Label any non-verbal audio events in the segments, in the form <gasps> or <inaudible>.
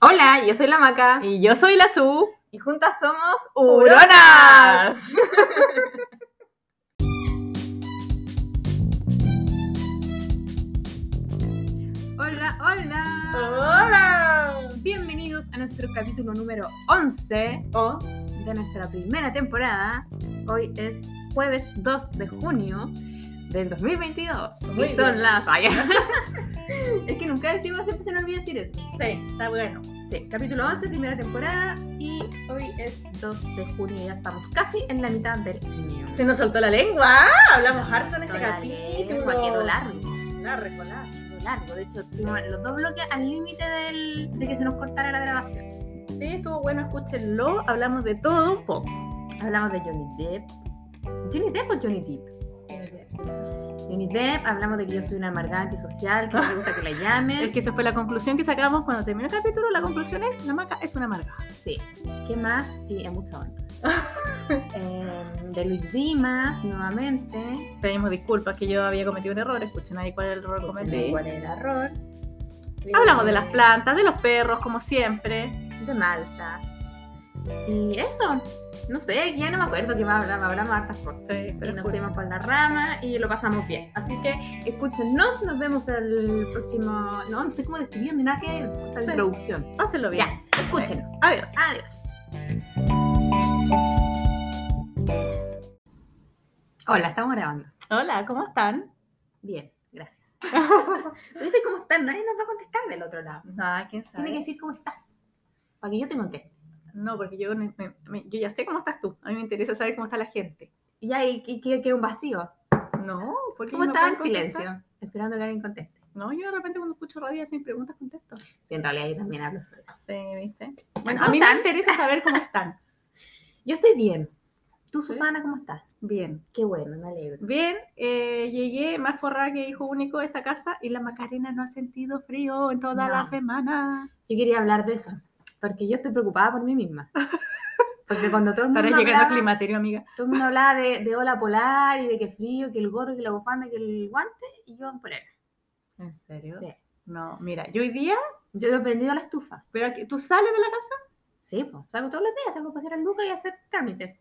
Hola, yo soy la Maca Y yo soy la Su. y juntas somos ¡Huronas! <laughs> Hola, hola. ¡Hola! Bienvenidos a nuestro capítulo número 11 Oh, de nuestra primera temporada. Hoy es jueves 2 de junio del 2022. Muy y son bien. las... Ay, <laughs> <laughs> es que nunca decimos, siempre se nos olvida decir eso. sí, está bueno. Sí, capítulo 11, primera temporada y hoy es 2 de junio, ya estamos casi en la mitad del año. Se nos soltó la lengua. Hablamos harto en este capítulo. lengua, quedó largo. Largo, largo. largo. De hecho, tuvimos los dos bloques al límite del- de que se nos cortara la grabación. Sí, estuvo bueno, escúchenlo. Hablamos de todo un poco. Hablamos de Johnny Depp. ¿Johnny Depp o Johnny Depp? Depp, hablamos de que yo soy una amargada antisocial, que no me gusta que la <laughs> llamen. Es que esa fue la conclusión que sacamos cuando terminó el capítulo. La conclusión es, la maca es una amargada. Sí. ¿Qué más? Y a mucha honra. Eh, de Luis Dimas, nuevamente. Pedimos disculpas que yo había cometido un error. Escuchen ahí cuál es el error que cometí. ¿Cuál es el error? Hablamos de las plantas, de los perros, como siempre. De Malta. Y eso. No sé, ya no me acuerdo qué más hablamos. Hablamos de hartas cosas. Sí, y pero nos fuimos por la rama y lo pasamos bien. Así que escúchenos, nos vemos el próximo. No, me estoy como despidiendo nada que esta Sí. introducción. Pásenlo bien. Ya, escúchenos. Adiós. Adiós. Hola, estamos grabando. Hola, ¿cómo están? Bien, gracias. <laughs> Tú dices cómo estás, nadie nos va a contestar del otro lado. Nada, quién sabe. Tiene que decir cómo estás. Para que yo te conteste. No, porque yo, me- me- yo ya sé cómo estás tú. A mí me interesa saber cómo está la gente. Y y queda un vacío. No, porque ¿Cómo estaba en silencio? Esperando que alguien conteste. No, yo de repente cuando escucho radio sin preguntas contesto. Sí, en realidad yo también hablo sola. Sí, ¿viste? ¿Cómo Bueno, a mí me están? interesa saber cómo están. <laughs> Yo estoy bien. Tú. Susana, ¿cómo estás? Bien. Qué bueno, me alegro. Bien, eh, llegué más forrada que hijo único de esta casa y la Macarena no ha sentido frío en toda No. la semana. Yo quería hablar de eso, porque yo estoy preocupada por mí misma. <laughs> Porque cuando todo el mundo, Estarás llegando al climaterio, amiga. todo el mundo hablaba de, de ola polar y de que frío, que el gorro, que la bufanda, que el guante, y yo en polera. ¿En serio? Sí. No, mira, yo hoy día, Yo he prendido la estufa. pero aquí- ¿tú sales de la casa? Sí, pues, salgo todos los días, salgo a pasear a Luca y a hacer trámites.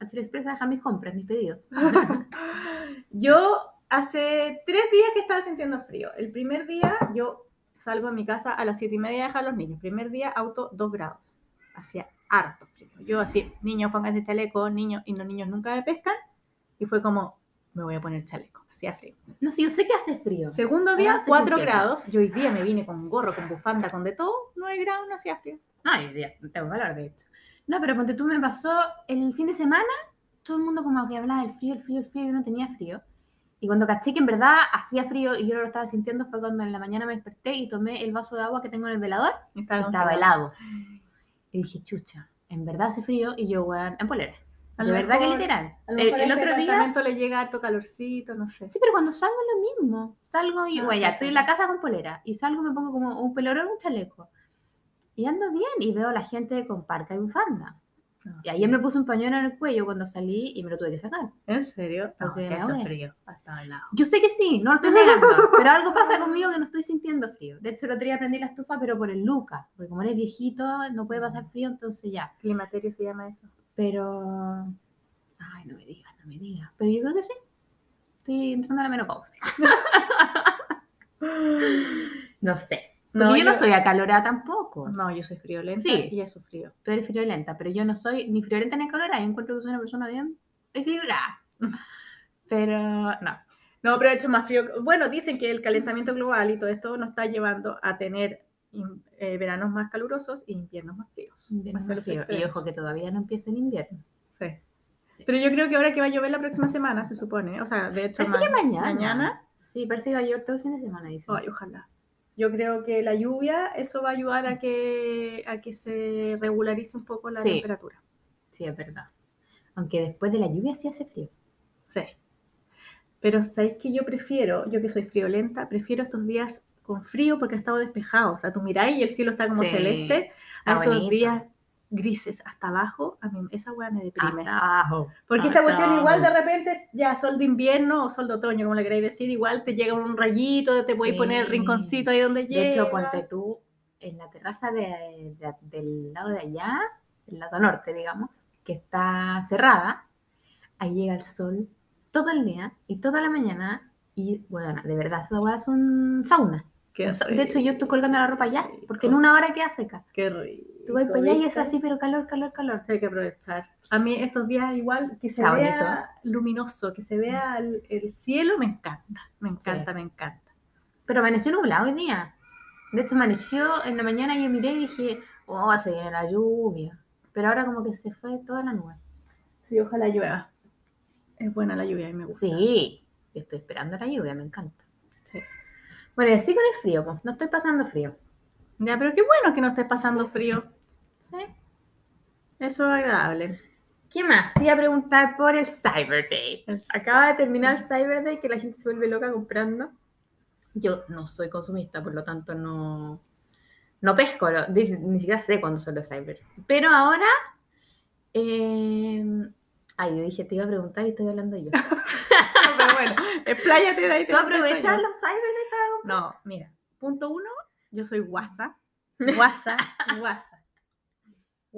A Chile Express a dejar mis compras, mis pedidos. <laughs> Yo hace tres días que estaba sintiendo frío. El primer día yo salgo de mi casa a las siete y media a dejar a los niños. Primer día auto 2 grados. Hacía harto frío. Yo así, niños pónganse chaleco, niños, y los niños nunca me pescan. Y fue como, me voy a poner chaleco. Hacía frío. No sé, yo sé que hace frío. Segundo día, estoy 4 sintiendo. grados. Yo hoy día me vine con gorro, con bufanda, con de todo. 9 grados, no hacía frío. Ay, no tengo hablar de esto. No, pero ponte tú, me pasó el fin de semana, todo el mundo como que hablaba del frío, el frío, el frío, y yo no tenía frío. Y cuando caché que en verdad hacía frío y yo no lo estaba sintiendo fue cuando en la mañana me desperté y tomé el vaso de agua que tengo en el velador Estaba, estaba helado. Y dije, chucha, en verdad hace frío y yo, weón, en polera. A De verdad que mejor- literal. A lo El, mejor el este otro día... le llega harto calorcito, no sé. Sí, pero cuando salgo es lo mismo. Salgo y, Ah, bueno, ya estoy en la casa con polera. Y salgo me pongo como un pelorón, un chaleco. Y ando bien y veo a la gente con parca y bufanda. No, Y ayer me puse un pañuelo en el cuello cuando salí y me lo tuve que sacar. ¿En serio? No, ha hecho ahogué. frío. Hasta helado. Yo sé que sí, no lo estoy negando, pero algo pasa conmigo que no estoy sintiendo frío. De hecho, el otro día prendí la estufa, pero por el Luca, porque como eres viejito, no puede pasar frío, entonces ya. Climaterio se llama eso. Pero. Ay, no me digas, no me digas. Pero yo creo que sí. Estoy entrando a la menopausia. <laughs> No sé. Porque yo no soy acalorada tampoco. No, yo soy friolenta Sí. y he sufrido. Tú eres friolenta, pero yo no soy ni friolenta ni acalorada. Yo encuentro que soy una persona bien equilibrada. <laughs> Pero no. No, pero he hecho más frío. Bueno, dicen que el calentamiento global y todo esto nos está llevando a tener in- eh, veranos más calurosos e inviernos más fríos. Más frío. Y ojo que todavía no empieza el invierno. Sí. Sí. Pero yo creo que ahora que va a llover la próxima semana, se supone. O sea, de hecho, Parece que ma- mañana. mañana. Sí, parece que va a llover todo el fin de semana, dice. Ay, ojalá. Yo creo que la lluvia, eso va a ayudar a que, a que se regularice un poco la Sí. temperatura. Sí, es verdad. Aunque después de la lluvia sí hace frío. Sí. Pero ¿sabéis que yo prefiero, yo que soy friolenta, prefiero estos días con frío porque ha estado despejado? O sea, tú miráis y el cielo está como Sí, celeste. A está esos bonito. días grises hasta abajo, a mí esa weá me deprime. Hasta abajo. Porque esta hasta cuestión igual de abajo. repente, ya sol de invierno o sol de otoño, como le queréis decir, igual te llega un rayito, te podéis Sí. poner el rinconcito ahí donde llega. De hecho, ponte tú, en la terraza de- de- del lado de allá, del lado norte, digamos, que está cerrada, ahí llega el sol todo el día y toda la mañana. Y bueno, de verdad, esa hueá es un sauna. Qué De hecho, yo estoy colgando la ropa allá, rico. porque en una hora queda seca. Qué rico. Tú vas para allá y es así, pero calor, calor, calor. Hay que aprovechar. A mí estos días igual que se Está vea luminoso, que se vea el, el cielo, me encanta. Me encanta, Sí. me encanta. Pero amaneció nublado hoy día. De hecho, amaneció en la mañana yo miré y dije, oh, se viene la lluvia. Pero ahora como que se fue toda la nube. Sí, ojalá llueva. Es buena la lluvia y me gusta. Sí, estoy esperando la lluvia, me encanta. Sí. Bueno, y así con el frío, pues, no estoy pasando frío. Ya, pero qué bueno que no estés pasando frío. ¿Sí? Eso es agradable. ¿Qué más? Te iba a preguntar por el Cyber Day. El Acaba de terminar el Cyber Day que la gente se vuelve loca comprando. Yo no soy consumista, por lo tanto no, no pesco, ni, ni siquiera sé cuándo son los Cyber. Pero ahora... eh, Ay, yo dije, te iba a preguntar y estoy hablando yo. <laughs> pero bueno, expláyate de ahí. ¿Tú aprovechas los Cyber Day para comprar? No, mira. Punto uno, yo soy guasa. <laughs> Guasa, guasa.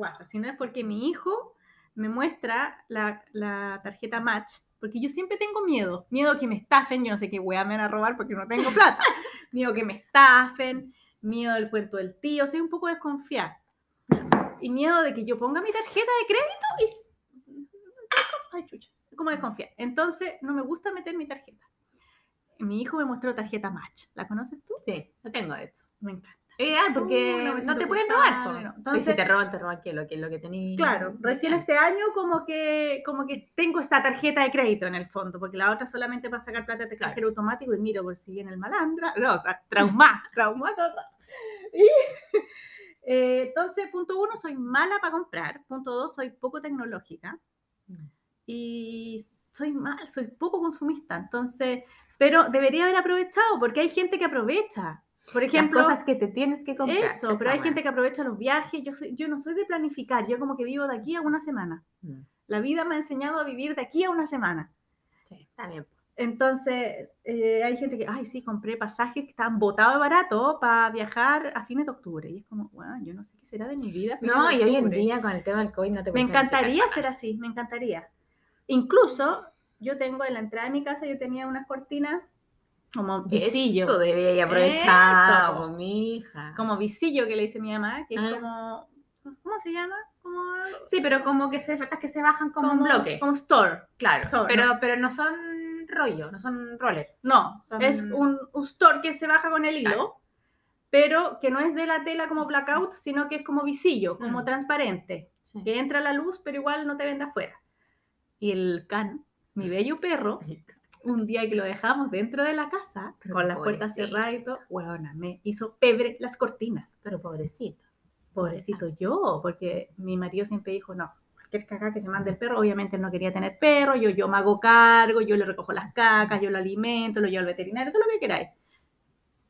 Guasa. Si no es porque mi hijo me muestra la, la tarjeta Match, porque yo siempre tengo miedo. Miedo que me estafen, yo no sé qué weá me van a robar porque no tengo plata. <laughs> miedo que me estafen, miedo del cuento del tío, soy un poco desconfiada. Y miedo de que yo ponga mi tarjeta de crédito y... Ay, chucha, como desconfiar. Entonces, no me gusta meter mi tarjeta. Mi hijo me mostró tarjeta Match. ¿La conoces tú? Sí, lo tengo de hecho. Me encanta. Eh, ah, porque Uh, no no, te pueden robar. Y Entonces- si te roban, te roban qué, lo que, lo que tenías. Claro, recién este año como que, como que tengo esta tarjeta de crédito en el fondo, porque la otra solamente para sacar plata de Claro. cajero automático y miro por si viene el malandra. No, o sea, trauma, <laughs> trauma total. Y, <laughs> eh, entonces, punto uno, soy mala para comprar. Punto dos, soy poco tecnológica. Mm. Y soy mal, soy poco consumista. Entonces, pero debería haber aprovechado, porque hay gente que aprovecha. Por ejemplo, Las cosas que te tienes que comprar. eso, pero hay gente que aprovecha los viajes. Yo, soy, yo no soy de planificar, yo como que vivo de aquí a una semana. Mm. La vida me ha enseñado a vivir de aquí a una semana. Sí, está bien. po. Entonces, eh, hay gente que, ay, sí, compré pasajes que estaban botados de barato para viajar a fines de octubre. Y es como, bueno, yo no sé qué será de mi vida. No, y hoy en octubre". día con el tema del COVID no te Me encantaría ser así, me encantaría. Incluso, yo tengo en la entrada de mi casa, yo tenía unas cortinas como visillo. Eso debería aprovechar, po, mi hija. Como visillo que le dice mi mamá, que es Ah. como, ¿cómo se llama? Como, Sí, pero como que se, que se bajan como, un bloque. Como store. claro, store, pero, ¿no? pero no son rollo, no son roller. No, Son- es un, un store que se baja con el hilo, Claro. pero que no es de la tela como blackout, sino que es como visillo, como Mm. transparente, Sí. que entra la luz, pero igual no te vende afuera. Y el can, mi bello perro, <laughs> un día que lo dejamos dentro de la casa, Pero con las puertas cerradas y todo, huevona, me hizo pebre las cortinas. Pero pobrecito. Pobrecito yo, porque mi marido siempre dijo, no, cualquier caca que se mande el perro, obviamente él no quería tener perro, yo, yo me hago cargo, yo le recojo las cacas, yo lo alimento, lo llevo al veterinario, todo lo que queráis.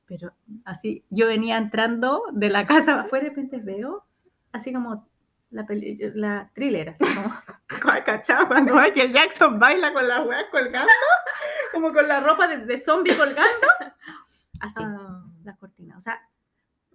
Pero así, yo venía entrando de la <laughs> casa afuera de repente veo, así como la, peli- la thriller, así como, ¿cachado? Cuando Michael Jackson baila con las weas colgando, como con la ropa de, de zombie colgando, así Ah. las cortinas. O sea,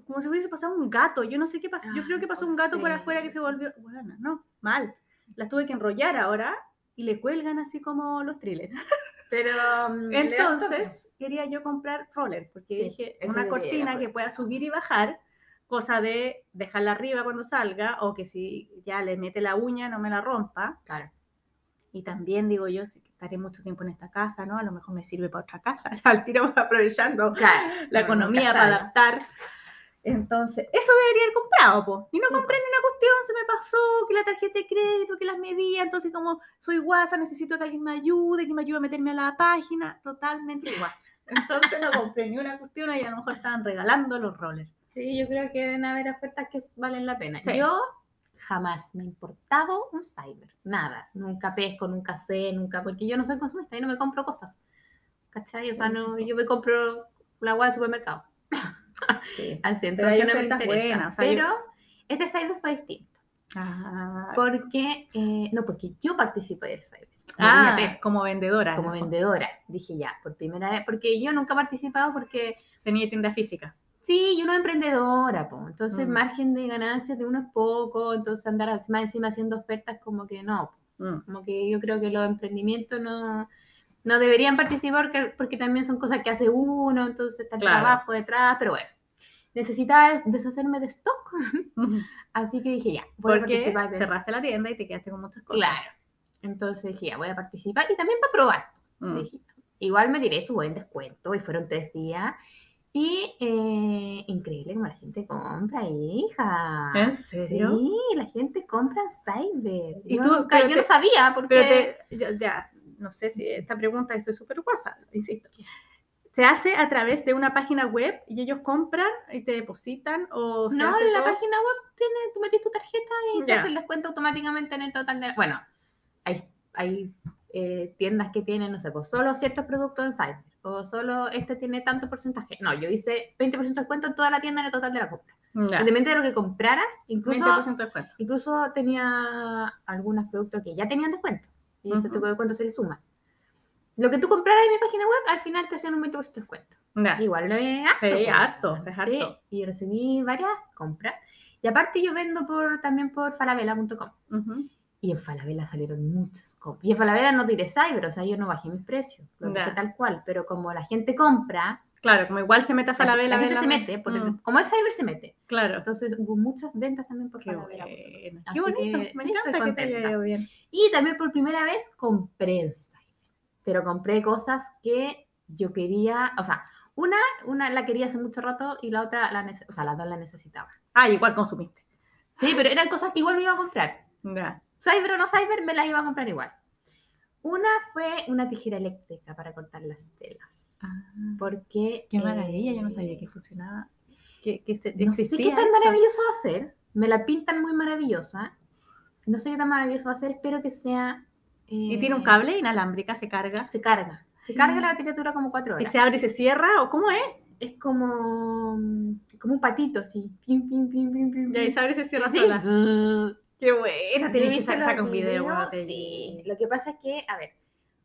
como si hubiese pasado un gato. Yo no sé qué pasó. Yo creo que pasó un gato por afuera que se volvió. Bueno, no, mal. Las tuve que enrollar ahora y le cuelgan así como los thrillers. <laughs> Pero mm. Entonces, quería yo comprar roller, porque Sí, dije, una cortina que pueda subir y bajar, cosa de dejarla arriba cuando salga, o que si ya le mete la uña no me la rompa. Claro. Y también digo yo, si estaré mucho tiempo en esta casa, ¿no? A lo mejor me sirve para otra casa. <laughs> Al tiro <laughs> aprovechando Claro. la economía para adaptar. Entonces, eso debería haber comprado, po. Y no Sí, compré po. ni una cuestión, se me pasó, que la tarjeta de crédito, que las medía, entonces como soy guasa, necesito que alguien me ayude, que me ayude a meterme a la página, totalmente guasa. Entonces no compré ni una cuestión y a lo mejor estaban regalando los rollers. Sí, yo creo que deben haber ofertas que valen la pena. Sí. Yo jamás me ha importado un cyber, nada. Nunca pesco, nunca sé, nunca, porque yo no soy consumista y no me compro cosas. ¿Cachai? O sea, no, yo me compro la agua del supermercado. Sí. <laughs> Así, Pero entonces no me interesa. o sea, yo- Pero este cyber fue distinto. Ah, Porque, eh, no, porque yo participé del cyber. como ah, como vendedora. en como vendedora. Dije ya, por primera vez, porque yo nunca he participado porque Tenía tienda física. Sí, y uno es emprendedora, po. entonces Mm. margen de ganancias de uno es poco, entonces andar más encima haciendo ofertas como que no. Mm. Como que yo creo que los emprendimientos no, no deberían participar porque, porque también son cosas que hace uno, entonces está el Claro. trabajo detrás, pero bueno. Necesitaba des- deshacerme de stock, <laughs> así que dije ya, voy a participar. de- cerraste la tienda y te quedaste con muchas cosas. Claro. Entonces dije ya, voy a participar y también para probar. Mm. Dije, igual me tiré su buen descuento y fueron tres días. Y eh, increíble como la gente compra, hija. ¿En serio? Sí, la gente compra en Cyber. Y yo tú, nunca- yo te- no sabía porque... Pero te, ya, ya, no sé si esta pregunta, soy súper guasa, insisto. ¿Se hace a través de una página web y ellos compran y te depositan? O se no, hace en la todo? página web tiene, tú metes tu tarjeta y se hace el descuento automáticamente en el total de... Bueno, hay, hay eh, tiendas que tienen, no sé, pues solo ciertos productos en Cyber. O solo este tiene tanto porcentaje. No, yo hice 20% de descuento en toda la tienda en el total de la compra. Independientemente de lo que compraras, incluso 20% de descuento. Incluso tenía algunos productos que ya tenían descuento. Y ese Ujú. tipo de descuento se le suma. Lo que tú compraras en mi página web, al final te hacían un 20% de descuento. Igual lo es harto. Sí, pues. harto, es Sí, harto. y recibí varias compras. Y aparte yo vendo por, también por falabella.com. Ujú. Y en Falabella salieron muchas compras. Y en Falabella no tiré cyber, o sea, yo no bajé mis precios. Lo dejé tal cual. Pero como la gente compra, Claro, como igual se mete a la, Falabella. la gente se mete. Mm, como es cyber, se mete. Claro. Entonces hubo muchas ventas también por Qué Falabella. bueno. Qué bonito. que, Me sí, encanta que te haya ido bien. Y también por primera vez compré en Cyber. Pero compré cosas que yo quería, o sea, una, una la quería hace mucho rato y la otra, la o sea, las dos la necesitaba. Ah, igual consumiste. Sí, pero eran cosas que igual me iba a comprar. Ya. Cyber o no Cyber, me las iba a comprar igual. Una fue una tijera eléctrica para cortar las telas. Porque... Qué maravilla, yo no eh, sabía que funcionaba. Que, que se- No sé qué tan eso. maravilloso va a ser. Me la pintan muy maravillosa. No sé qué tan maravilloso va a ser. Espero que sea... Y tiene un eh, cable inalámbrica, se carga. Se carga. Se carga Mm. la batería dura como cuatro Y horas. se abre y se cierra, ¿o cómo es? Es como, como un patito así. Pim, pim, pim, pim, pim, Y ahí se abre y se cierra Sí. sola. <laughs> Qué buena, tenés que sacar un video. videos, cuando te sí. Lo que pasa es que, a ver,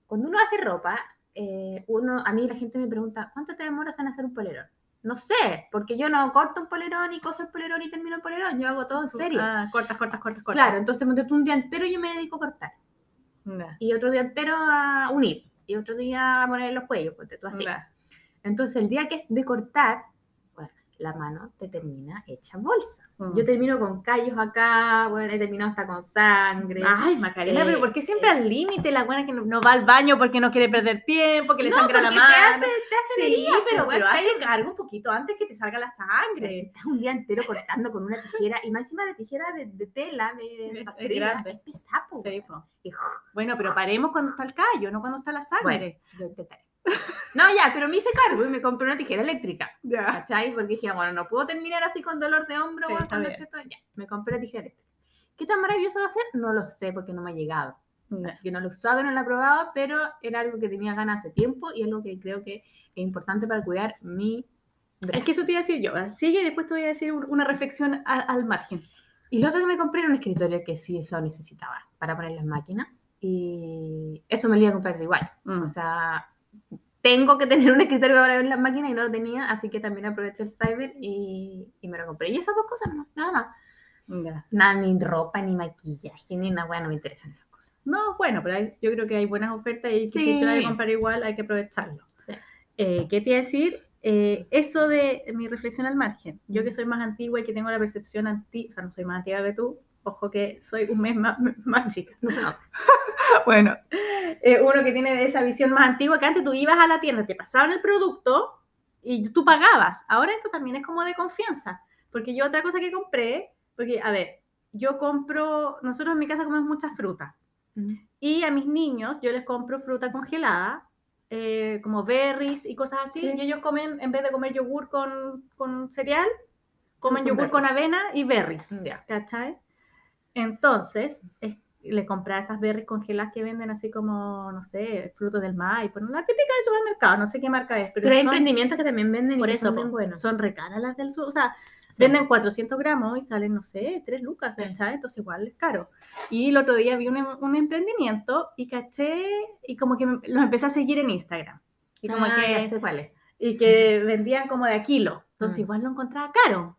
cuando uno hace ropa, eh, uno, a mí la gente me pregunta, ¿cuánto te demoras en hacer un polerón? No sé, porque yo no corto un polerón y coso el polerón y termino el polerón, yo hago todo en serio. Ah, cortas, cortas, cortas, cortas. Claro, entonces un día entero yo me dedico a cortar, Ya, y otro día entero a unir, y otro día a poner los cuellos, ponte tú así. Entonces, el día que es de cortar, la mano te termina hecha bolsa. Mm. Yo termino con callos acá, bueno, he terminado hasta con sangre. Ay, Macarena, Eh, pero ¿por qué siempre al límite la buena que no, no va al baño porque no quiere perder tiempo, que le no, sangra la mano? te hace, te hace Sí, herida, pero, pues, pero ¿cachai? hazte cargo un poquito antes que te salga la Pero si sangre. estás un día entero cortando con una tijera, y más encima la tijera de, de tela, de Es- <laughs> es sastrería, grande. es pesada, po, Sí, po. Bueno, pero paremos cuando está el callo, no cuando está la Bueno, sangre. lo intentaré. No, ya, pero me hice cargo y me compré una tijera eléctrica. Ya. ¿Cachai? Porque dije, bueno, no puedo terminar así con dolor de hombro, Sí, cuando esté todo- Ya, me compré la tijera eléctrica. ¿Qué tan maravilloso va a ser? No lo sé porque no me ha llegado. Así que no lo he usado, no lo he probado, pero era algo que tenía ganas hace tiempo y algo que creo que es importante para cuidar mi Es que eso te iba a decir yo. Sigue y después te voy a decir un- una reflexión al margen. Y lo otro que me compré era un escritorio que sí eso necesitaba para poner las máquinas y eso me lo iba a comprar igual. Mm. O sea, tengo que tener un escritorio para ver las máquinas y no lo tenía, así que también aproveché el cyber y, y me lo compré. Y esas dos cosas, no, nada más. Nada, ni ropa, ni maquillaje, ni nada, bueno, no me interesan esas cosas. No, bueno, pero hay- yo creo que hay buenas ofertas y que si te vas a comprar igual hay que aprovecharlo. Sí. Eh, ¿Qué te iba a decir? Eh, eso de mi reflexión al margen. Yo que soy más antigua y que tengo la percepción antigua, o sea, no soy más antigua que tú, ojo que soy un mes más, más chica. No se nota. <laughs> Bueno, eh, uno que tiene esa visión más antigua, que antes tú ibas a la tienda, te pasaban el producto y tú pagabas. Ahora esto también es como de confianza, porque yo otra cosa que compré, porque, a ver, yo compro, nosotros en mi casa comemos mucha fruta. Y a mis niños yo les compro fruta congelada, eh, como berries y cosas así. Sí. Y ellos comen, en vez de comer yogur con, con cereal, comen con yogur con avena y berries. Ya. ¿Cachai? Entonces, es- le compré estas berries congeladas que venden así como, no sé, frutos del maíz, pues, la típica del supermercado, no sé qué marca es, pero, Pero hay son, emprendimientos que también venden por y eso son bien buenos. son re caras las del sur, o sea, Sí. venden 400 gramos y salen, no sé, 3 lucas, Sí. ¿cachai? Entonces igual es caro. Y el otro día vi un, un emprendimiento y caché, y como que me- los empecé a seguir en Instagram. Y como Ah, que ya sé cuál es. y que vendían como de a kilo. Entonces Mm. igual lo encontraba caro,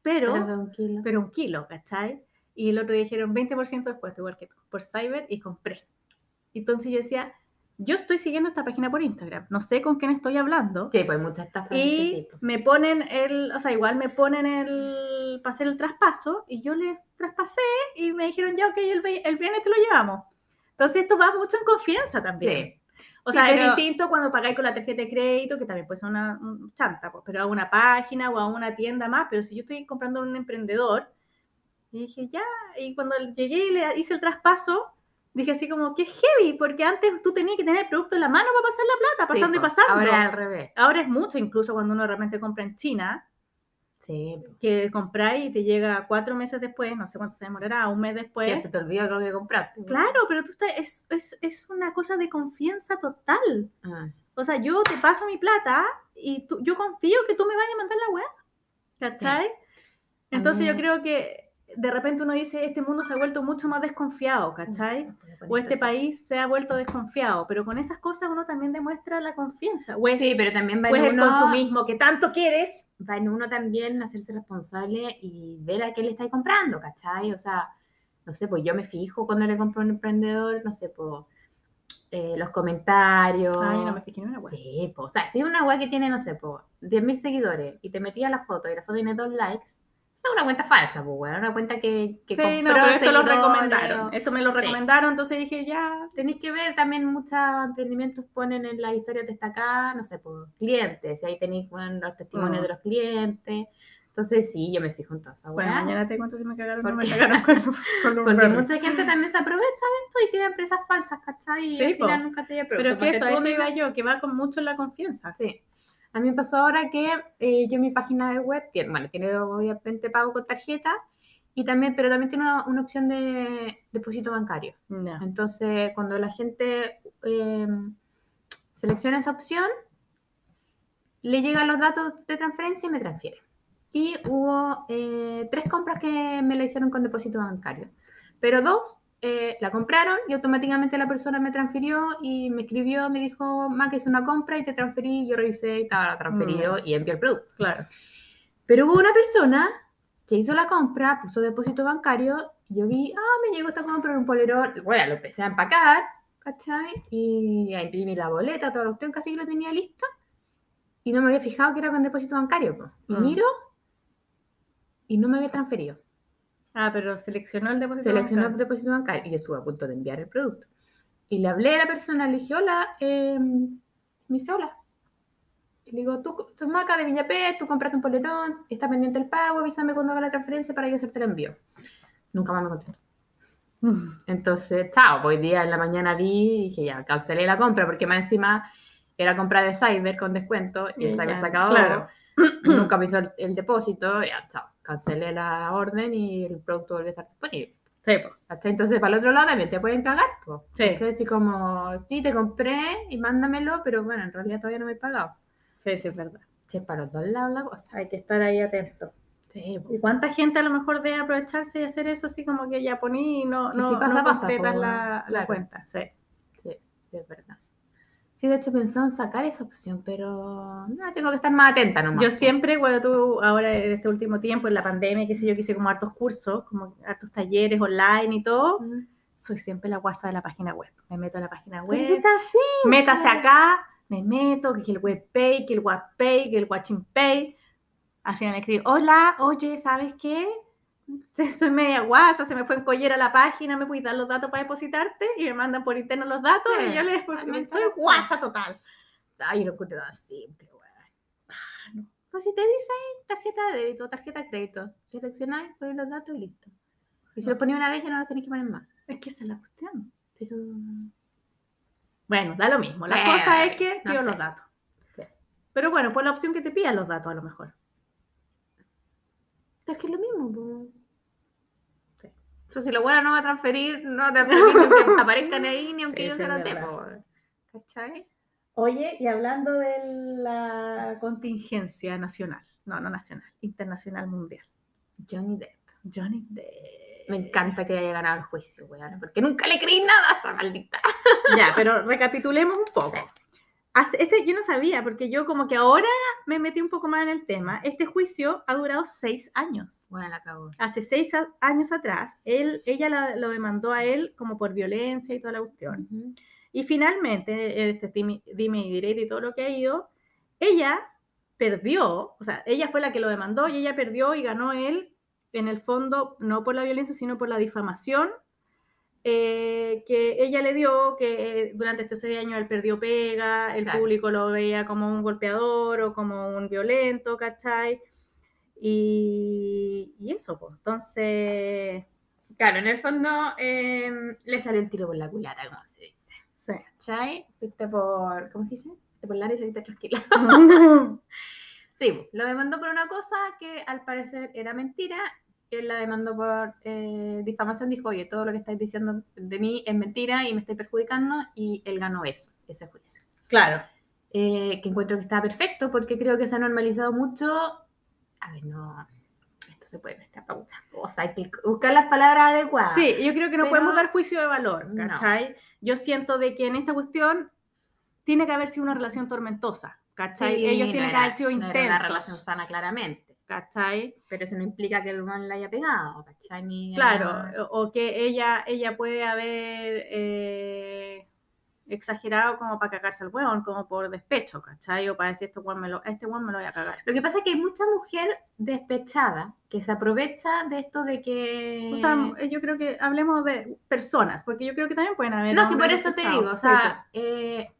pero, Pero un kilo. pero un kilo, ¿cachai? Y el otro día dijeron 20% de descuento, igual que tú, por Cyber y compré. Entonces yo decía, yo estoy siguiendo esta página por Instagram, no sé con quién estoy hablando. Sí, pues muchas estafas Y me ponen el, o sea, igual me ponen el, hacer el traspaso y yo le traspasé y me dijeron, ya, ok, el, el viernes te lo llevamos. Entonces esto va mucho en confianza también. Sí. O Sí, sea, pero- es distinto cuando pagáis con la tarjeta de crédito, que también puede ser una un chanta, pues, pero a una página o a una tienda más. Pero si yo estoy comprando a un emprendedor, y dije, ya, y cuando llegué y le hice el traspaso, dije así como, qué heavy, porque antes tú tenías que tener el producto en la mano para pasar la plata, Sí, pasando y pasando. Ahora es al revés. Ahora es mucho, incluso cuando uno realmente compra en China, Sí, que compráis y te llega cuatro meses después, no sé cuánto se demorará, un mes después. Ya se te olvidó lo que compraste. Claro, pero tú estás, es, es, es una cosa de confianza total. Ah, O sea, yo te paso mi plata y tú- yo confío que tú me vayas a mandar la web. ¿Cachai? Entonces yo mí- creo que de repente uno dice, este mundo se ha vuelto mucho más desconfiado, ¿cachai? O este país se ha vuelto desconfiado, pero con esas cosas uno también demuestra la confianza. O es, Sí, pero también va es en el uno, consumismo que tanto quieres. va en uno también hacerse responsable y ver a qué le estáis comprando, ¿cachai? O sea, no sé, pues yo me fijo cuando le compro a un emprendedor, no sé, pues eh, los comentarios. Ay, no me fijé en una web. Sí, pues, o sea, si una web que tiene, no sé, pues 10.000 seguidores y te metía la foto y la foto tiene dos likes, es una cuenta falsa, pues, weón, una cuenta que, que Sí, no, pero esto lo recomendaron. Esto me lo Sí. recomendaron, entonces dije, ya. Tenéis que ver, también muchos emprendimientos ponen en las historias destacadas, no sé, por clientes, y ahí tenéis bueno, los testimonios Mm. de los clientes. Entonces, sí, yo me fijo en toda esa Bueno, mañana te cuento que me cagaron, no ¿Por me cagaron con, <laughs> con un Porque perro. mucha gente también se aprovecha de esto y tiene empresas falsas, ¿cachai? Y Sí, al final nunca te Pero que eso, eso iba yo, que va con mucho la confianza. Sí. A mí me pasó ahora que eh, yo mi página de web, tiene, bueno, tiene obviamente pago con tarjeta, y también, pero también tiene una, una opción de depósito bancario. No. Entonces, cuando la gente eh, selecciona esa opción, le llegan los datos de transferencia y me transfiere. Y hubo eh, tres compras que me la hicieron con depósito bancario, pero dos eh, la compraron y automáticamente la persona me transfirió y me escribió, me dijo, Mac, hice una compra y te transferí, yo revisé y estaba transferido Mm. y envié el producto. Claro. Pero hubo una persona que hizo la compra, puso depósito bancario, y yo vi, ah, me llegó esta compra en un polerón. Bueno, lo empecé a empacar, ¿cachai? Y a imprimir la boleta, toda la cuestión, casi que lo tenía listo. Y no me había fijado que era con depósito bancario. po. Y Mm. miro, y no me había transferido. Ah, pero seleccionó el depósito. Seleccionó el bancario. depósito bancario y yo estuve a punto de enviar el producto. Y le hablé a la persona, le dije, hola, eh, me dice, hola. Y le digo, tú sos Maca de Villapé, tú compraste un polerón, está pendiente el pago, avísame cuando haga la transferencia para yo hacerte el envío. Nunca más me contestó. <laughs> Entonces, chao, hoy día en la mañana vi y dije, ya, cancelé la compra porque más encima era compra de Cyber con descuento y el Y Cyber ya, se acabó. claro. Nunca me hizo el, el depósito, ya, chao. Cancelé la orden y el producto volvió a estar disponible. Sí. ¿Cachai? Entonces, para el otro lado también te pueden cagar, pues. Sí. Así como, sí, te compré y mándamelo, pero bueno, en realidad todavía no me he pagado. sí, sí, es verdad. Che, para los dos lados la cosa. Hay que estar ahí atento. Sí. ¿Y cuánta gente a lo mejor debe aprovecharse y hacer eso así como que ya poní y no, Y no, si pasa, no pasa, completas la, la claro. cuenta? Sí. sí, sí, es verdad. Sí, de hecho pensaba en sacar esa opción, pero no, tengo que estar más atenta nomás. Yo siempre, cuando tú, ahora en este último tiempo, en la pandemia, qué sé yo, que hice como hartos cursos, como hartos talleres online y todo, Mm. soy siempre la guasa de la página web. Me meto a la página Pero web, está así. métase acá, me meto, que el webpay, que el webpay, que el watching pay. Al final escribo, hola, oye, ¿sabes qué? Soy media guasa, se me fue en collera la página, ¿me puedes dar los datos para depositarte? Y me mandan por interno los datos Sí, y yo les deposito. Soy guasa total. Ay, lo encuentro tan simple, weón. Pues si te dice ahí tarjeta de débito, tarjeta de crédito, seleccionáis, ponéis los datos y listo. Y si lo ponía una vez ya no lo tenéis que poner más. Es que esa es la cuestión. Pero. Bueno, da lo mismo. La Bueno, cosa es que no pido sé. los datos. Sí. Pero bueno, pues la opción que te pida los datos a lo mejor. Es que es lo mismo, po. Si lo bueno no va a transferir, no transferir ni aunque <laughs> aparezcan ahí ni aunque Sí, yo se lo dé, verdad. po. ¿Cachai? Oye, y hablando de la contingencia nacional, no, no nacional, internacional mundial. Johnny Depp. Johnny Depp. Me encanta que haya ganado el juicio, weón. Porque nunca le creí nada a esa maldita. Ya, pero recapitulemos un poco. Este yo no sabía, porque yo como que ahora me metí un poco más en el tema. Este juicio ha durado seis años. Bueno, la acabó. Hace seis a- años atrás, él, ella la- lo demandó a él como por violencia y toda la cuestión. Ujú. Y finalmente, este dime, dime y direte y todo lo que ha ido, ella perdió, o sea, ella fue la que lo demandó y ella perdió y ganó él, en el fondo, no por la violencia, sino por la difamación eh, que ella le dio, que eh, durante estos seis años él perdió pega, el Claro. público lo veía como un golpeador o como un violento, ¿cachai? Y, y eso, pues, entonces, Claro, en el fondo em, le salió el tiro por la culata, como se dice. sí. ¿Cachai? Fuiste por, ¿cómo se dice? Fuiste por la y saliste tranquila. <laughs> Sí, po, lo demandó por una cosa que al parecer era mentira. Él la demandó por eh, difamación. Dijo, oye, todo lo que estáis diciendo de mí es mentira y me estáis perjudicando. Y él ganó eso, ese juicio. claro. Eh, que encuentro que está perfecto porque creo que se ha normalizado mucho. A ver, no. Esto se puede prestar para muchas cosas. Hay que buscar las palabras adecuadas. Sí, yo creo que no Pero- podemos dar juicio de valor, No. ¿cachai? Yo siento de que en esta cuestión tiene que haber sido una relación tormentosa, ¿cachai? Sí, Ellos no tienen que era- haber sido no era una relación intensos, sana, claramente. ¿Cachai? Pero eso no implica que el man la haya pegado, ¿cachai? Ni Claro, o, o que ella, ella puede haber eh, exagerado como para cagarse al hueón, como por despecho, ¿cachai? O para decir, este hueón me lo, este me lo voy a cagar. Lo que pasa es que hay mucha mujer despechada que se aprovecha de esto de que... O sea, eh, yo creo que hablemos de personas, porque yo creo que también pueden haber. no, es que por eso te digo, o Sí, sea, eh,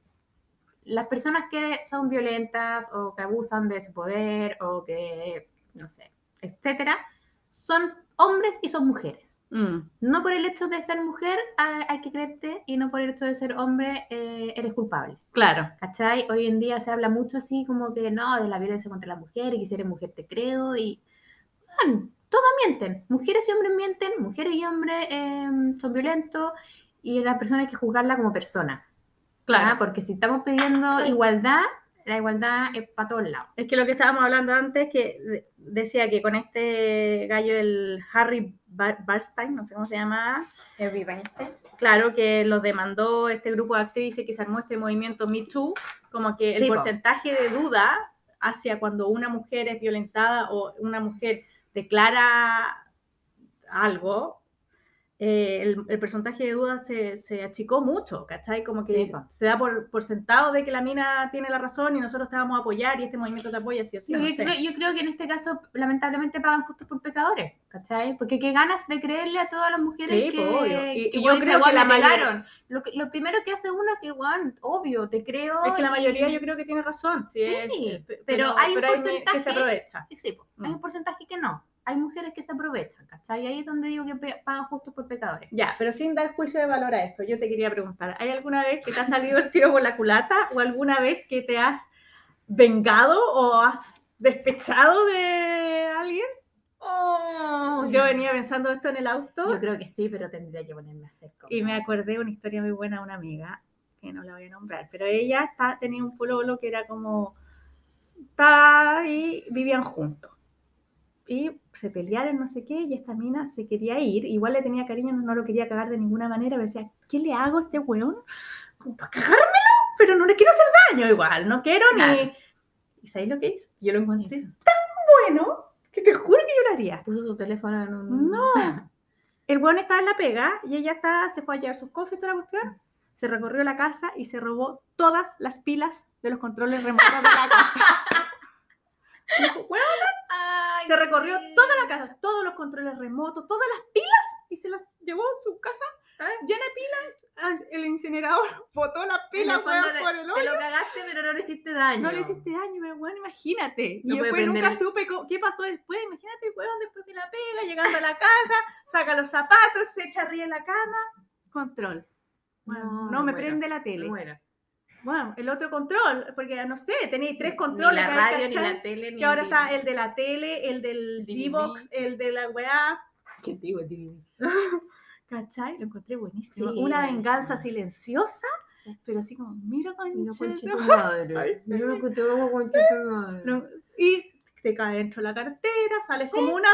las personas que son violentas o que abusan de su poder o que, no sé, etcétera, son hombres y son mujeres. Mm, No por el hecho de ser mujer hay, que creerte y no por el hecho de ser hombre eh, eres culpable. claro. ¿Cachai? Hoy en día se habla mucho así como que no, de la violencia contra la mujer y que si eres mujer te creo y... Bueno, todos mienten. Mujeres y hombres mienten, mujeres y hombres eh, son violentos y la persona hay que juzgarla como persona. Claro. ¿ah? Porque si estamos pidiendo igualdad, la igualdad es para todos lados. Es que lo que estábamos hablando antes, que de- decía que con este gallo, el Harry Bar- Barstein, no sé cómo se llama, claro, que los demandó este grupo de actrices que se armó este movimiento Me Too, como que el Sí, po. porcentaje de duda hacia cuando una mujer es violentada o una mujer declara algo, eh, el, el porcentaje de duda se, se achicó mucho, ¿cachai? Como que Sí, se da por, por sentado de que la mina tiene la razón y nosotros te vamos a apoyar y este movimiento te apoya, sí o sí. Yo, no sé. creo, yo creo que en este caso, lamentablemente, pagan justos por pecadores, ¿cachai? Porque qué ganas de creerle a todas las mujeres Sí, que, obvio. Y- que y yo yo creo que la mayoría-. Lo, que- lo primero que hace uno es que, weón, obvio, te creo. Es que la y- mayoría yo creo que tiene razón. Sí, Sí, es- eh, pe- pero hay un que se porcentaje- aprovecha. y sí, pues, hay Mm. un porcentaje que no. Hay mujeres que se aprovechan, ¿cachai? Ahí es donde digo que pagan justos por pecadores. Ya, pero sin dar juicio de valor a esto, yo te quería preguntar, ¿hay alguna vez que te ha salido el tiro por la culata o alguna vez que te has vengado o has despechado de alguien? Yo venía pensando esto en el auto Yo creo que sí, pero tendría que ponerme a hacer y me acordé de una historia muy buena de una amiga, que no la voy a nombrar, pero ella está, tenía un pololo que era como, está y vivían juntos. Y se pelearon, no sé qué, y esta mina se quería ir, igual le tenía cariño, no lo quería cagar de ninguna manera, pero decía, ¿qué le hago a este weón? Como para cagármelo, pero no le quiero hacer daño igual, no quiero Claro. ni... ¿Y sabéis lo que hizo? Yo lo encontré Eso. bueno, que te juro que yo lo haría. Puso su teléfono en un... No. El weón estaba en la pega y ella está, se fue a llevar sus cosas y toda la cuestión. Se recorrió la casa y se robó todas las pilas de los controles remotos de la casa. <laughs> Dijo, "Weón", se recorrió toda la casa, todos los controles remotos, todas las pilas y se las llevó a su casa llena de pilas. Ah, El incinerador <laughs> botó las pilas te- por el Te hoyo. lo cagaste, pero no le hiciste daño. No le hiciste daño, pero weón, imagínate. No y después nunca el- supe co- qué pasó después. Imagínate, weón, después de la pega, llegando a la casa, saca los zapatos, se echa arriba en la cama. Control. Bueno, No, no, me prende la tele. Bueno, Bueno, el otro control, porque no sé, tenéis tres ni controles. la ahí, radio, ni la tele, ni Que ahora está el de la tele, el del. D-Box, el de la weá. <laughs> ¿Qué digo, el DVD? <laughs> ¿Cachai? Lo encontré buenísimo. Sí, Una venganza silenciosa, pero así como, mira, Mira, conche conche tu madre. Mira lo que te hago, conche tu madre. Y te cae dentro de la cartera, sales Sí, como una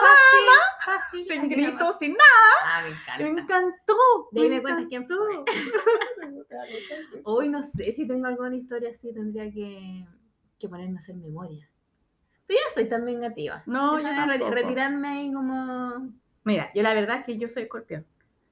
fácil. sin nomás. sin nada. Ah, me Me encanta. encantó. De ahí me me cuentas quién encantó. <laughs> Hoy no sé si tengo alguna historia así, tendría que, que ponerme a hacer memoria. Pero yo no soy tan vengativa. No, yo retirarme ahí como... Mira, yo la verdad es que yo soy escorpión.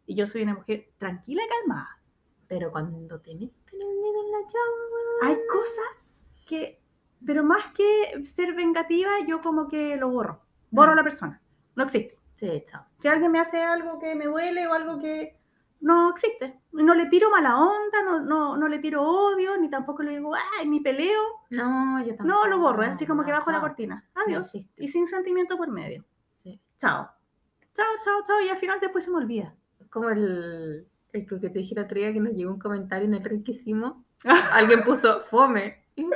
Y yo soy una mujer tranquila y calmada. Pero cuando te meten el dedo en la llave, Hay cosas que, pero más que ser vengativa, yo como que lo borro. Borro a Mm. la persona. No existe. Sí, chao. Si alguien me hace algo que me duele o algo que no existe. No le tiro mala onda, no, no, no le tiro odio, ni tampoco le digo, ay, ni peleo. No, yo tampoco. No, lo borro, así como que bajo la cortina. Adiós. y sin sentimiento por medio. Sí. Chao. Chao, chao, chao. Y al final después se me olvida. Como el, el que te dije otro día que nos llegó un comentario en el reel que hicimos. <laughs> Alguien puso fome. Y "Ah,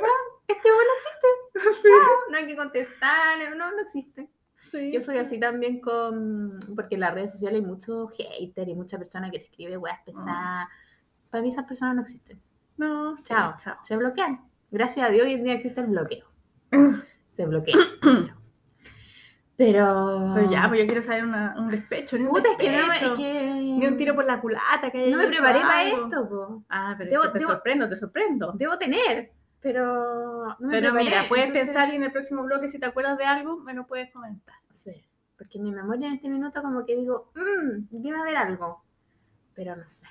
este bueno existe. <laughs> No, no hay que contestar, no, no existe. Sí. Yo soy así también con. Porque en las redes sociales hay mucho hater y mucha persona que te escribe weas pesadas. Para mí esas personas no existen. No, sí, Chao. chao. Se bloquean. Gracias a Dios hoy en día existe el bloqueo. <clears throat> Se bloquean. Pero. Pero ya, pues yo quiero saber una- un despecho, ni un Puta, es que no Es que... Ni un tiro por la culata que haya No me preparé para esto, po. Ah, pero Debo- es que te debo- sorprendo, te sorprendo. Debo tener, pero. no Pero preparé, mira, puedes entonces- pensar y en el próximo bloque, si te acuerdas de algo, me lo puedes comentar. Sí, porque mi memoria en este minuto, como que digo, mmm, debe haber algo. Pero no sé.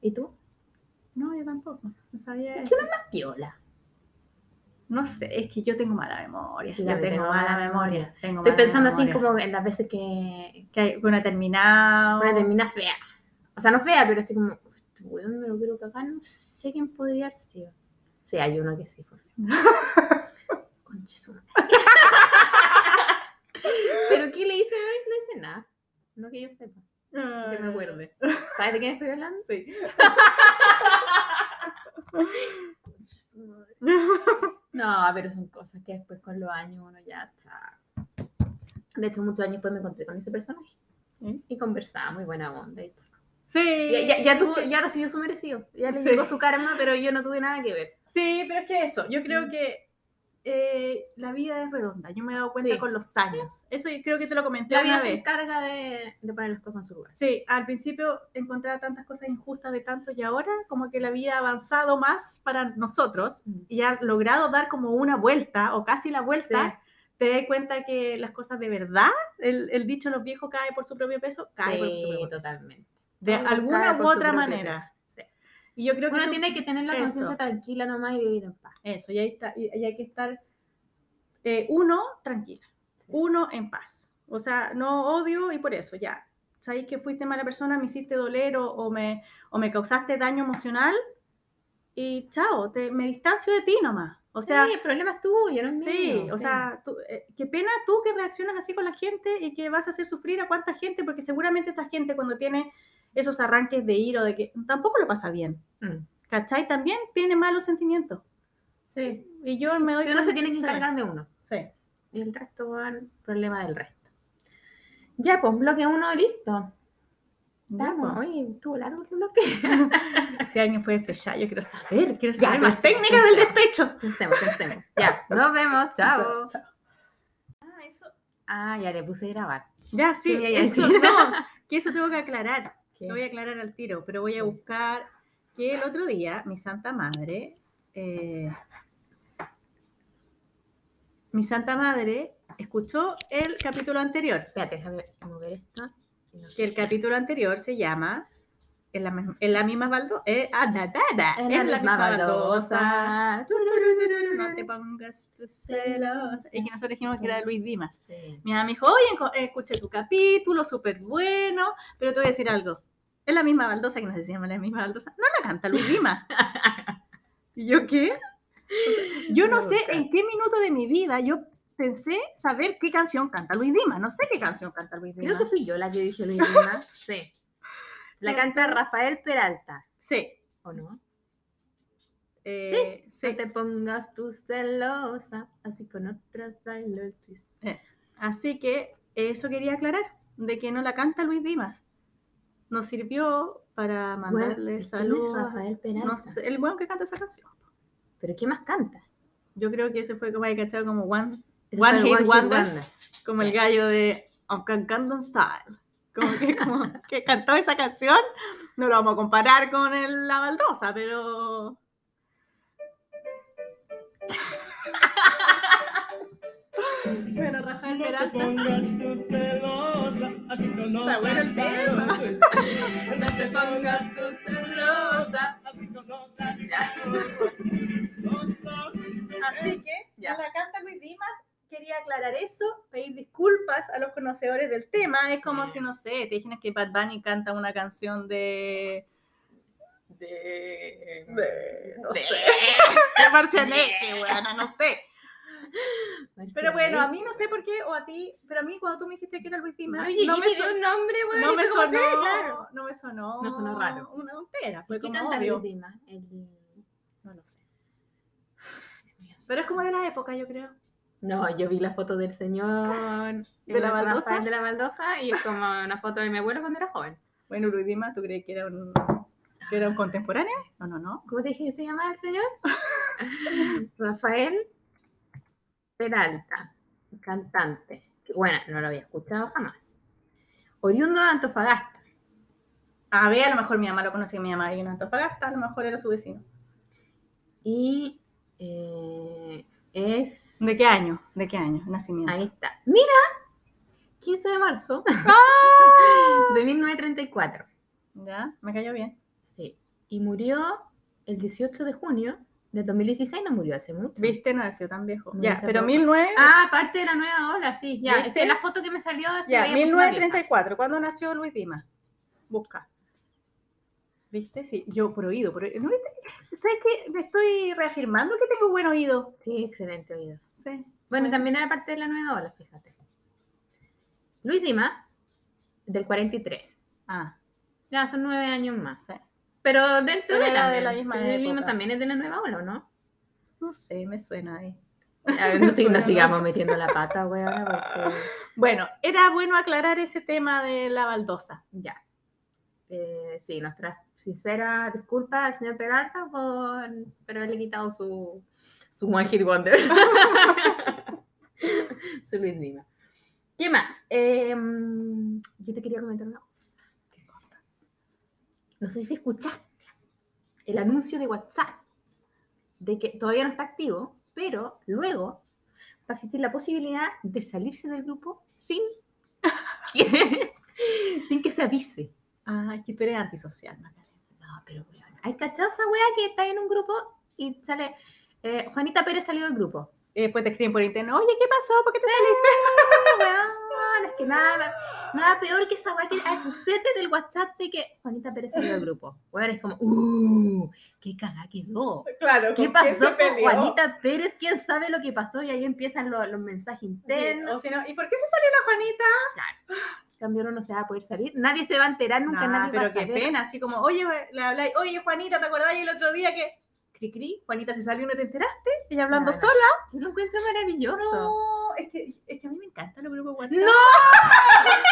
¿Y tú? No, yo tampoco. No sabía. Es que una más piola. No sé, es que yo tengo mala memoria. Yo tengo tengo mala memoria. Tengo Estoy mala pensando así como en las veces que que hay- ha terminado. una termina fea. O sea, no fea, pero así como, "Uf, este me lo quiero cagar, no sé quién podría haber sido. Sí, hay uno que sí fue. <laughs> <laughs> ¿Pero qué le hice? No, no hice nada. No que yo sepa, que me acuerde. ¿Sabes de quién estoy hablando? Sí. No, pero son cosas que después con los años uno ya está. De hecho, muchos años después me encontré con ese personaje ¿Eh? y conversaba muy buena onda. y todo. Sí. Ya, ya, ya, tuvo- sí. ya recibió su merecido. Ya le Sí. llegó su karma, pero yo no tuve nada que ver. Sí, pero es que eso, yo creo Mm. que eh, la vida es redonda. Yo me he dado cuenta Sí. con los años. Eso yo creo que te lo comenté La una vida se vez. encarga de, de poner las cosas en su lugar. Sí, al principio encontraba tantas cosas injustas de tanto y ahora como que la vida ha avanzado más para nosotros Mm. y ha logrado dar como una vuelta o casi la vuelta. Sí. Te das cuenta que las cosas de verdad, el, el dicho los viejos cae por su propio peso, cae por su Sí, propio peso. totalmente. De Todo alguna u otra manera. Sí. Y yo creo que Uno tiene que tener la conciencia tranquila nomás y vivir en paz. Eso, y ahí está, y y hay que estar eh, uno tranquila, Sí. uno en paz. O sea, no odio y por eso ya. Sabéis que fuiste mala persona, me hiciste doler o, o me, o me causaste daño emocional y chao, te, me distancio de ti nomás. O sea, sí, el problema es tuyo, no es sí, mío. o sí. sea, tú- eh, qué pena tú que reaccionas así con la gente y que vas a hacer sufrir a cuánta gente, porque seguramente esa gente cuando tiene esos arranques de ira o de que tampoco lo pasa bien, Mm. ¿cachai? También tiene malos sentimientos. Sí. Y yo me doy Si uno se tiene que encargar de uno. Sí. Y el resto va al problema del resto. Ya, pues, bloque uno, listo. Ya, Vamos, pues. oye, estuvo largo el bloque. <laughs> Si alguien fue despechado, yo quiero saber, quiero Ya, saber más pensemos, técnicas del pensemos. despecho. Pensemos, pensemos. Ya, nos vemos, <laughs> chao. Chao. Ah, eso. Ah, ya le puse a grabar. Ya, sí, ¿Qué iba a eso, no, <laughs> que eso tengo que aclarar. Lo voy a aclarar al tiro, pero voy a buscar que el otro día mi santa madre, eh, mi santa madre escuchó el capítulo anterior, Espérate, déjame mover esto. que el capítulo anterior se llama En la, en la misma baldosa. Eh, ah, da, da, da, En la misma baldosa. No te pongas tu celosa. Y que nosotros dijimos que era de Luis Dimas. Sí. Mi dijo, oye, escuché tu capítulo, súper bueno, pero te voy a decir algo. Es la misma baldosa que nos decíamos, la misma baldosa. No la canta Luis Dimas. <laughs> ¿Y yo qué? O sea, yo no sé en qué minuto de mi vida yo pensé saber qué canción canta Luis Dimas. No sé qué canción canta Luis Creo Dimas. que fui yo la que dije Luis Dimas. <laughs> Sí. La canta Rafael Peralta, Sí. ¿o no? eh, sí. No te pongas tú celosa, así con otras bailo twist. Así que eso quería aclarar, de que no la canta Luis Dimas. Nos sirvió para mandarle ¿quién es saludos. Rafael Peralta? No sé, el buen que canta esa canción. ¿Pero qué más canta? Yo creo que ese fue como hay cachado como One, Ese One Hit Wonder. como el gallo de I'm Gangnam Style. Como que, <laughs> como que cantó esa canción, no lo vamos a comparar con el, la baldosa, pero... bueno, <laughs> Rafael Peralta. Está bueno el tema. <laughs> No te pongas tú celosa. Así que Ya. la canta Luis Dimas. Quería aclarar eso, pedir disculpas a los conocedores del tema. Es como si, no sé, te imaginas que Bad Bunny canta una canción de. De... de no de- sé. <laughs> De Marcianeque, weona, no sé. <laughs> Pero bueno, a mí no sé por qué, o a ti, pero a mí cuando tú me dijiste que era Luis Dimas, Oye, no, ¿y me sonó, un nombre, güey? no me ¿Cómo se sonó? Claro. no me sonó, No sonó raro. Una tontera, fue ¿Qué como canta obvio. Luis Dimas? El... No lo sé. <sighs> Pero es como de la época, yo creo. No, yo vi la foto del señor <laughs> ¿De la eh, baldosa? De la baldosa y es como una foto de mi abuelo cuando era joven. Bueno, Luis Dimas, ¿tú crees que era un, que era un contemporáneo? No, no, no. ¿Cómo te dije que se llamaba el señor? <laughs> Rafael Peralta, cantante. Bueno, no lo había escuchado jamás. Oriundo de Antofagasta. A ver, a lo mejor mi mamá lo conocía, mi mamá vive en Antofagasta, a lo mejor era su vecino. Y eh, es... ¿De qué año? ¿De qué año? Nacimiento. Ahí está. Mira, 15 de marzo <laughs> ¡Ah! de 1934. Ya, me cayó bien. Sí. Y murió el 18 de junio del 2016, no murió hace mucho. ¿Viste? No sido tan viejo. No, ya, pero poco. 1009. Ah, aparte de la nueva ola, sí. Ya, ¿Viste? este, la foto que me salió se ya, veía mucho más vieja. 1934. ¿Cuándo nació Luis Dimas? Busca. ¿Viste? Sí, yo por oído. Por. ¿No? ¿Sabes qué? Me estoy reafirmando que tengo buen oído. Sí, excelente oído. Sí. Bueno, Bueno. también era parte de la nueva ola, fíjate. Luis Dimas, del 43. Ah, Ya son nueve años más. sí. Pero dentro Pero de, era de la misma época. también es de la nueva ola, ¿o ¿no? No sé, me suena ahí. A ver, <laughs> no, sigamos metiendo la pata, weón, porque <laughs> Bueno, era bueno aclarar ese tema de la baldosa. ya. Eh, sí, nuestras sinceras disculpas al señor Peralta por, por haberle quitado su, su One Hit Wonder. <laughs> su Luis. ¿Qué más? Em, yo te quería comentar una cosa. ¿Qué cosa? No sé si escuchaste el anuncio de WhatsApp de que todavía no está activo, pero luego va a existir la posibilidad de salirse del grupo sin que, <laughs> sin que se avise. Ah, es que tú eres antisocial, Macarena. No, pero weón, hay cachado esa wea que está en un grupo y sale eh, Juanita Pérez salió del grupo. Y después te escriben por internet, oye, ¿qué pasó? ¿Por qué te saliste? Weón, es que nada, nada peor que esa wea que acusete del WhatsApp de que Juanita Pérez salió del grupo. Weón, es como, uh, qué cagada quedó. Claro, ¿Qué ¿con quién pasó con? Juanita Pérez? ¿Quién sabe lo que pasó? Y ahí empiezan los, los mensajes Sí, internos. o si no, ¿Y por qué se salió la Juanita? Cambio no se va a poder salir. Nadie se va a enterar, nunca Nah, nadie va a pero qué saber. pena, así como, oye, le habláis, oye, Juanita, ¿te acordás el otro día que... Cri, cri, Juanita se salió y no te enteraste? Ella hablando sola. Yo lo encuentro maravilloso. No, es que, es que a mí me encantan los grupos WhatsApp. ¡No! <laughs>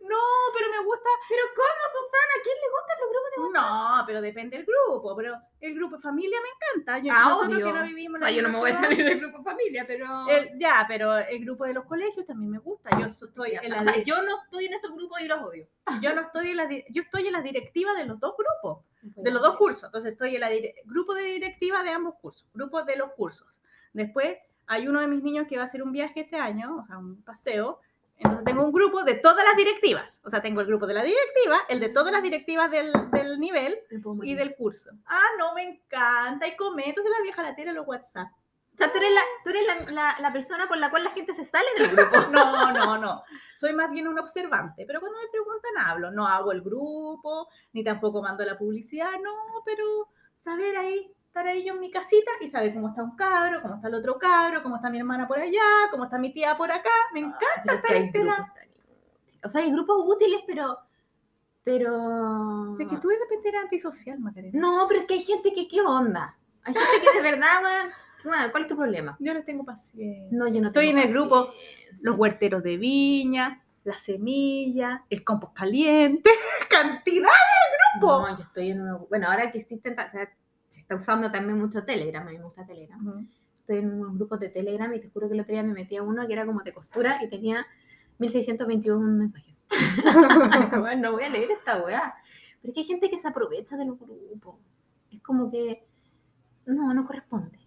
No, pero me gusta. ¿Pero cómo, Susana? ¿A quién le gustan los grupos de No, pero depende del grupo. Pero el grupo familia me encanta. Yo, Ah, nosotros obvio. que no vivimos O en sea, yo no me voy a salir del grupo familia, pero... el- ya, pero el grupo de los colegios también me gusta. Yo estoy en o la, sea, di- yo no estoy en esos grupos y los odio. yo no estoy en la yo estoy en la directiva de los dos grupos, de los dos cursos. Entonces estoy en la grupo de directiva de ambos cursos, grupos de los cursos. Después hay uno de mis niños que va a hacer un viaje este año, o sea, un paseo. Entonces tengo un grupo de todas las directivas. O sea, tengo el grupo de la directiva, el de todas las directivas del, del nivel y del curso. Ah, no, me encanta. Y comento, entonces la vieja la tira en los WhatsApp. O sea, tú eres, la, tú eres la, la- la persona por la cual la gente se sale del grupo. <laughs> No, no, no. Soy más bien un observante, pero cuando me preguntan hablo. No hago el grupo, ni tampoco mando la publicidad, no, pero saber ahí, estar ahí yo en mi casita y saber cómo está un cabro, cómo está el otro cabro, cómo está mi hermana por allá, cómo está mi tía por acá. Me encanta Pero es que estar grupos tan inútiles. O sea, hay grupos útiles, pero... Pero... De que tú de repente eres antisocial, Macarena. No, pero es que hay gente que, ¿qué onda? Hay gente que de verdad, weón, ¿cuál es tu problema? Yo no tengo paciencia. No, yo no Estoy tengo en el grupo, paciencia. Los huerteros de viña, la semilla, el compost caliente, <laughs> cantidad. grupo. No, yo estoy en uno... Bueno, ahora que existen... o sea, se está usando también mucho Telegram, a mí me gusta Telegram. Estoy en unos grupos de Telegram y te juro que el otro día me metí a uno que era como de costura y tenía 1621 mensajes. <laughs> bueno, no voy a leer esta weá. Pero es que hay gente que se aprovecha de los grupos. Es como que no, no corresponde.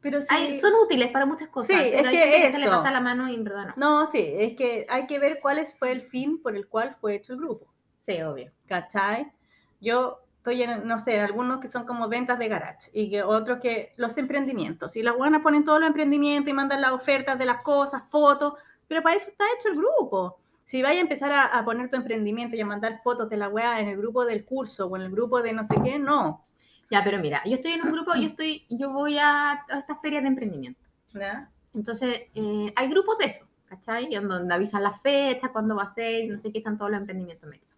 Pero sí, Hay- son útiles para muchas cosas, Sí, pero es hay que gente que se le eso. pasa la mano y en verdad no. no, sí, es que hay que ver cuál fue el fin por el cual fue hecho el grupo. Sí, obvio. ¿cachai? Yo estoy en, no sé, en algunos que son como ventas de garage y que otros que los emprendimientos. Y las buenas ponen todos los emprendimientos y mandan las ofertas de las cosas, fotos, pero para eso está hecho el grupo. Si vaya a empezar a, a poner tu emprendimiento y a mandar fotos de la weá en el grupo del curso o en el grupo de no sé qué, no. Ya, pero mira, yo estoy en un grupo, yo estoy, yo voy a, a estas ferias de emprendimiento. ¿verdad? Entonces, eh, hay grupos de eso, ¿cachai? En donde avisan las fechas, cuándo va a ser, no sé qué están todos los emprendimientos metidos.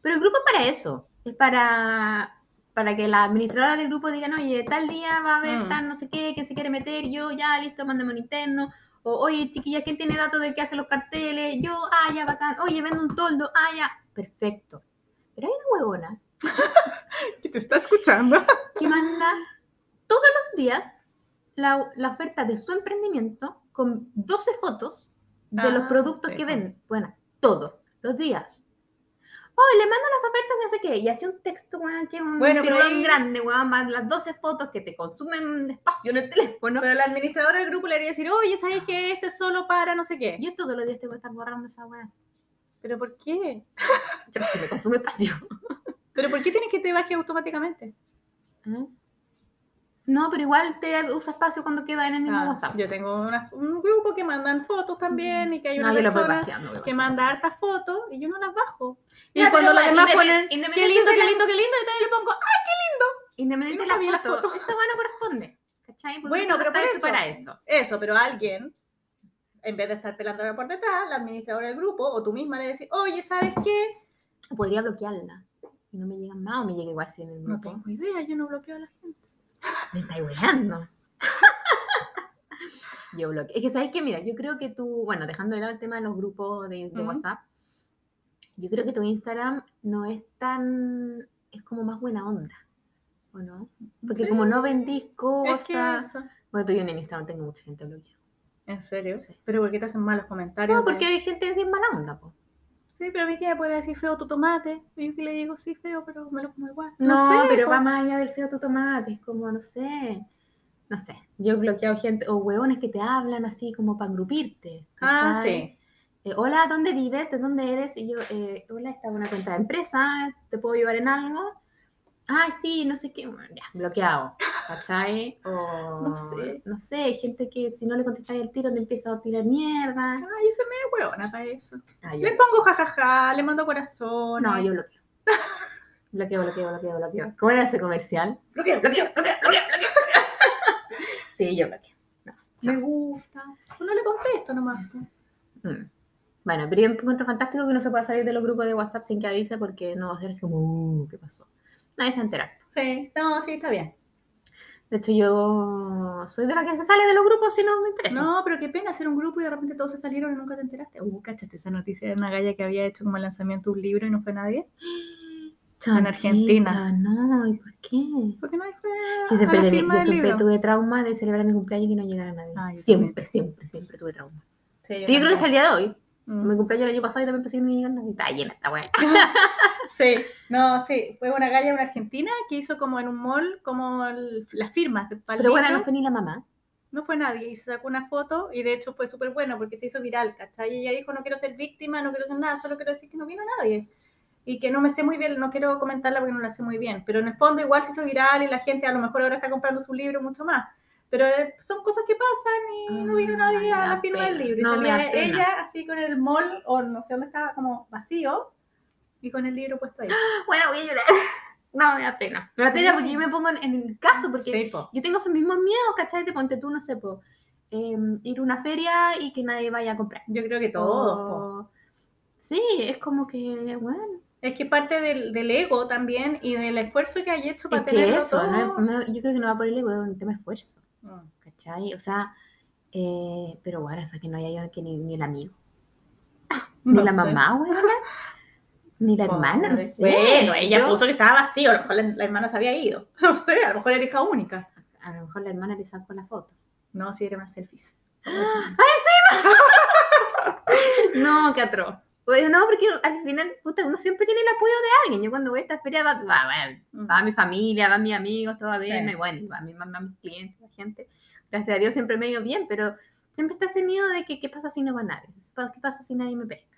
Pero el grupo es para eso, es para, para que la administradora del grupo digan, oye, tal día va a haber Mm. tal no sé qué, que se quiere meter, yo ya, listo, mándame un interno. O, oye, chiquilla, ¿quién tiene datos de que hace los carteles? Yo, ah, ya, bacán. Oye, vendo un toldo, ah, ya. Perfecto. Pero hay una huevona <laughs> ¿Qué te está escuchando? <laughs> que manda todos los días la, la oferta de su emprendimiento con 12 fotos de los Ah, productos sí, que venden. Bueno, todos los días. Oh, le mando las ofertas y no sé qué. Y hace un texto, weón, que es un Bueno, pero ahí- grande, weón, más las 12 fotos que te consumen espacio en el teléfono. Pero la administradora del grupo le haría decir, oye, ¿sabes que este es solo para no sé qué? Yo todos los días tengo que estar borrando esa weá. ¿Pero por qué? <laughs> Porque me consume espacio. <laughs> ¿Pero por qué tienes que te baje automáticamente? ¿Ah? No, pero igual te usa espacio cuando queda en el mismo Ah, WhatsApp. Yo tengo una- un grupo que mandan fotos también y que hay no, una voy persona que manda hartas fotos y yo no las bajo. Y Ya, cuando los demás ponen, qué independiente lindo, de qué lindo, qué lindo, y también le pongo, ¡ah! Independiente Yo de nunca vi la la foto, foto. esa weá no corresponde. ¿Cachai? Porque Bueno, pero hecho eso. para eso. Eso, pero alguien, en vez de estar pelándola por detrás, la administradora del grupo o tú misma le decís, oye, ¿sabes qué? Podría bloquearla. Y no me llegan más o me llega igual si en el No grupo. tengo idea, yo no bloqueo a la gente. Me estáis weando. <laughs> yo bloqueo. Es que sabes que, mira, yo creo que tú, bueno, dejando de lado el tema de los grupos de. WhatsApp, yo creo que tu Instagram no es tan. es como más buena onda. ¿O no? Porque Sí. como no vendís Es cosas. que. Bueno, tú yo en Instagram tengo mucha gente bloqueada. ¿En serio? Sí. ¿Pero por qué te hacen malos comentarios? No, de- porque hay gente que es mala onda, po. Sí, pero a mí que me puede decir feo tu tomate. Y yo que le digo, sí, feo, pero me lo como igual. No, sé, pero va más allá del feo tu tomate, es como, no sé, no sé, yo he bloqueado gente, o hueones que te hablan así como para grupirte. Ah, sí. Eh, hola, ¿dónde vives? ¿De dónde eres? Y yo, eh, hola, esta es una cuenta de empresa, ¿te puedo ayudar en algo? Ay, sí, no sé qué, bueno, ya, bloqueado, ¿cachai? <laughs> O, No sé. no sé, gente que si no le contestáis el tiro te empieza a tirar mierda. Ay, se me huevona para eso. Ah, yo- Le pongo jajaja, le mando corazón. no, yo bloqueo. <laughs> Bloqueo, bloqueo, bloqueo, bloqueo. ¿Cómo era ese comercial? bloqueo, Bloqueo, bloqueo, bloqueo, bloqueo. <laughs> Sí, yo bloqueo. Me gusta. No le contesto nomás. Mm. Bueno, pero yo encuentro fantástico que no se pueda salir de los grupos de WhatsApp sin que avise porque no va a ser así como, uh, ¿qué pasó? Nadie se va a enterar. Sí, no, sí, está bien. De hecho, yo soy de la que se sale de los grupos si no me interesa. No, pero qué pena hacer un grupo y de repente todos se salieron y nunca te enteraste. Uh, ¿cachaste esa noticia de una galla que había hecho como el lanzamiento de un libro y no fue nadie? Chanchita, Argentina. No, ¿y por qué? Porque nadie fue Yo siempre, la tenía- firma yo del siempre libro. tuve trauma de celebrar mi cumpleaños y que no llegara nadie. Ah, yo siempre, siempre, siempre tuve trauma. Sí, Yo creo que hasta el día de hoy. Mm. Mi cumpleaños el año pasado y también pensé que no nadie. Está llena esta weá. <laughs> Sí, no, sí, fue una galla una argentina que hizo como en un mall, como el- las firmas Pero bueno, no fue ni la mamá. no fue nadie y se sacó una foto y de hecho fue súper bueno porque se hizo viral, ¿cachai? Y ella dijo, no quiero ser víctima, no quiero ser nada, solo quiero decir que no vino nadie. Y que no me sé muy bien, no quiero comentarla porque no la sé muy bien, pero en el fondo igual se hizo viral y la gente a lo mejor ahora está comprando su libro mucho más. Pero eh, son cosas que pasan y no vino Ah, nadie a la firma del libro. Y No, salía ella así con el mall o no sé dónde estaba, como vacío y con el libro puesto ahí. <gasps> Bueno, voy a llorar. <laughs> No, me da pena. Me da pena porque yo me pongo en, el caso, porque Sí, po. yo tengo esos mismos miedos, ¿cachai? Te ponte tú, no sé, po, em, ir a una feria y que nadie vaya a comprar. Yo creo que todos. O- Sí, es como que, bueno, Es que parte del, del ego también y del esfuerzo que hay hecho para es que eso, todo. no no- yo creo que no va por el ego, es un tema de esfuerzo, Mm. ¿Cachai? O sea, eh, pero bueno, o sea, que no haya que ni, ni el amigo, No ni la sé. mamá, weona, <laughs> ni la hermana, no sé. Bueno, ella Yo- puso que estaba vacío, a lo mejor la, la hermana se había ido. <laughs> No sé, a lo mejor era hija única. A lo mejor la hermana le sacó la foto. No, sí, era una selfies. <gasps> <laughs> No, qué atroz. Pues no, porque al final, puta, uno siempre tiene el apoyo de alguien. Yo cuando voy a esta feria va, va, va, va mi familia, van mis amigos, todo bien, Sí. y bueno, va mi mamá, mis clientes, la gente. Gracias a Dios siempre me ha ido bien, pero siempre está ese miedo de que qué pasa si no va nadie, qué pasa si nadie me pesca.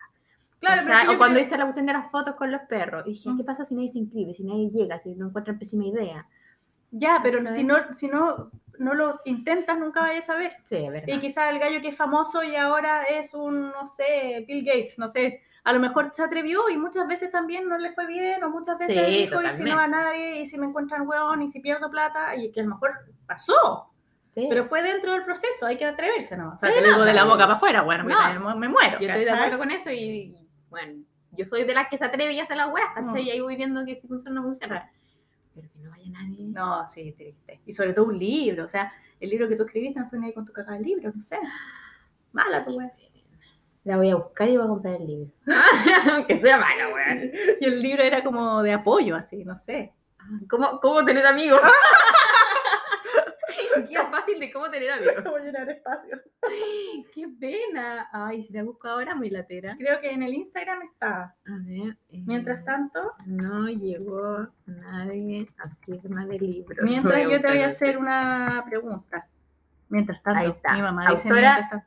Claro, O pero o cuando hice la cuestión de las fotos con los perros, y dije. ¿qué pasa si nadie se inscribe, si nadie llega, si no encuentran pésima idea? Ya, pero si no, si no, no lo intentas, nunca vayas a ver. Sí, es verdad. Y quizás el gallo que es famoso y ahora es un, no sé, Bill Gates, no sé. A lo mejor se atrevió y muchas veces también no le fue bien, o muchas veces Sí, dijo, y si no totalmente. va nadie, y si me encuentran hueón, y si pierdo plata, y que a lo mejor pasó, Sí. pero fue dentro del proceso, hay que atreverse, ¿no? O sea, Sí, lo no, digo de la boca para afuera, bueno, No. me muero. Yo estoy de ¿cachai? acuerdo con eso y, bueno, yo soy de las que se atreve y hace las weas, ¿cachai? Mm. Y ahí voy viendo que si funciona o no funciona. No sí, triste. Y sobre todo un libro, o sea, el libro que tú escribiste no estoy ni ahí con tu cagada de libro, no sé. Mala tu wea. La voy a buscar y voy a comprar el libro. <laughs> Aunque sea mala, weón. Y el libro era como de apoyo, así, no sé. ¿Cómo, ¿Cómo tener amigos? <laughs> De cómo tener amigos. <laughs> llenar espacios. <gasps> Qué pena. Ay, si la busco ahora, muy latera. Creo que en el Instagram está. A ver. eh, Mientras tanto, No llegó nadie a firma de libro. mientras yo te voy a hacer una pregunta. Mientras tanto, Ahí está. mi mamá dice Autora- mientras tanto.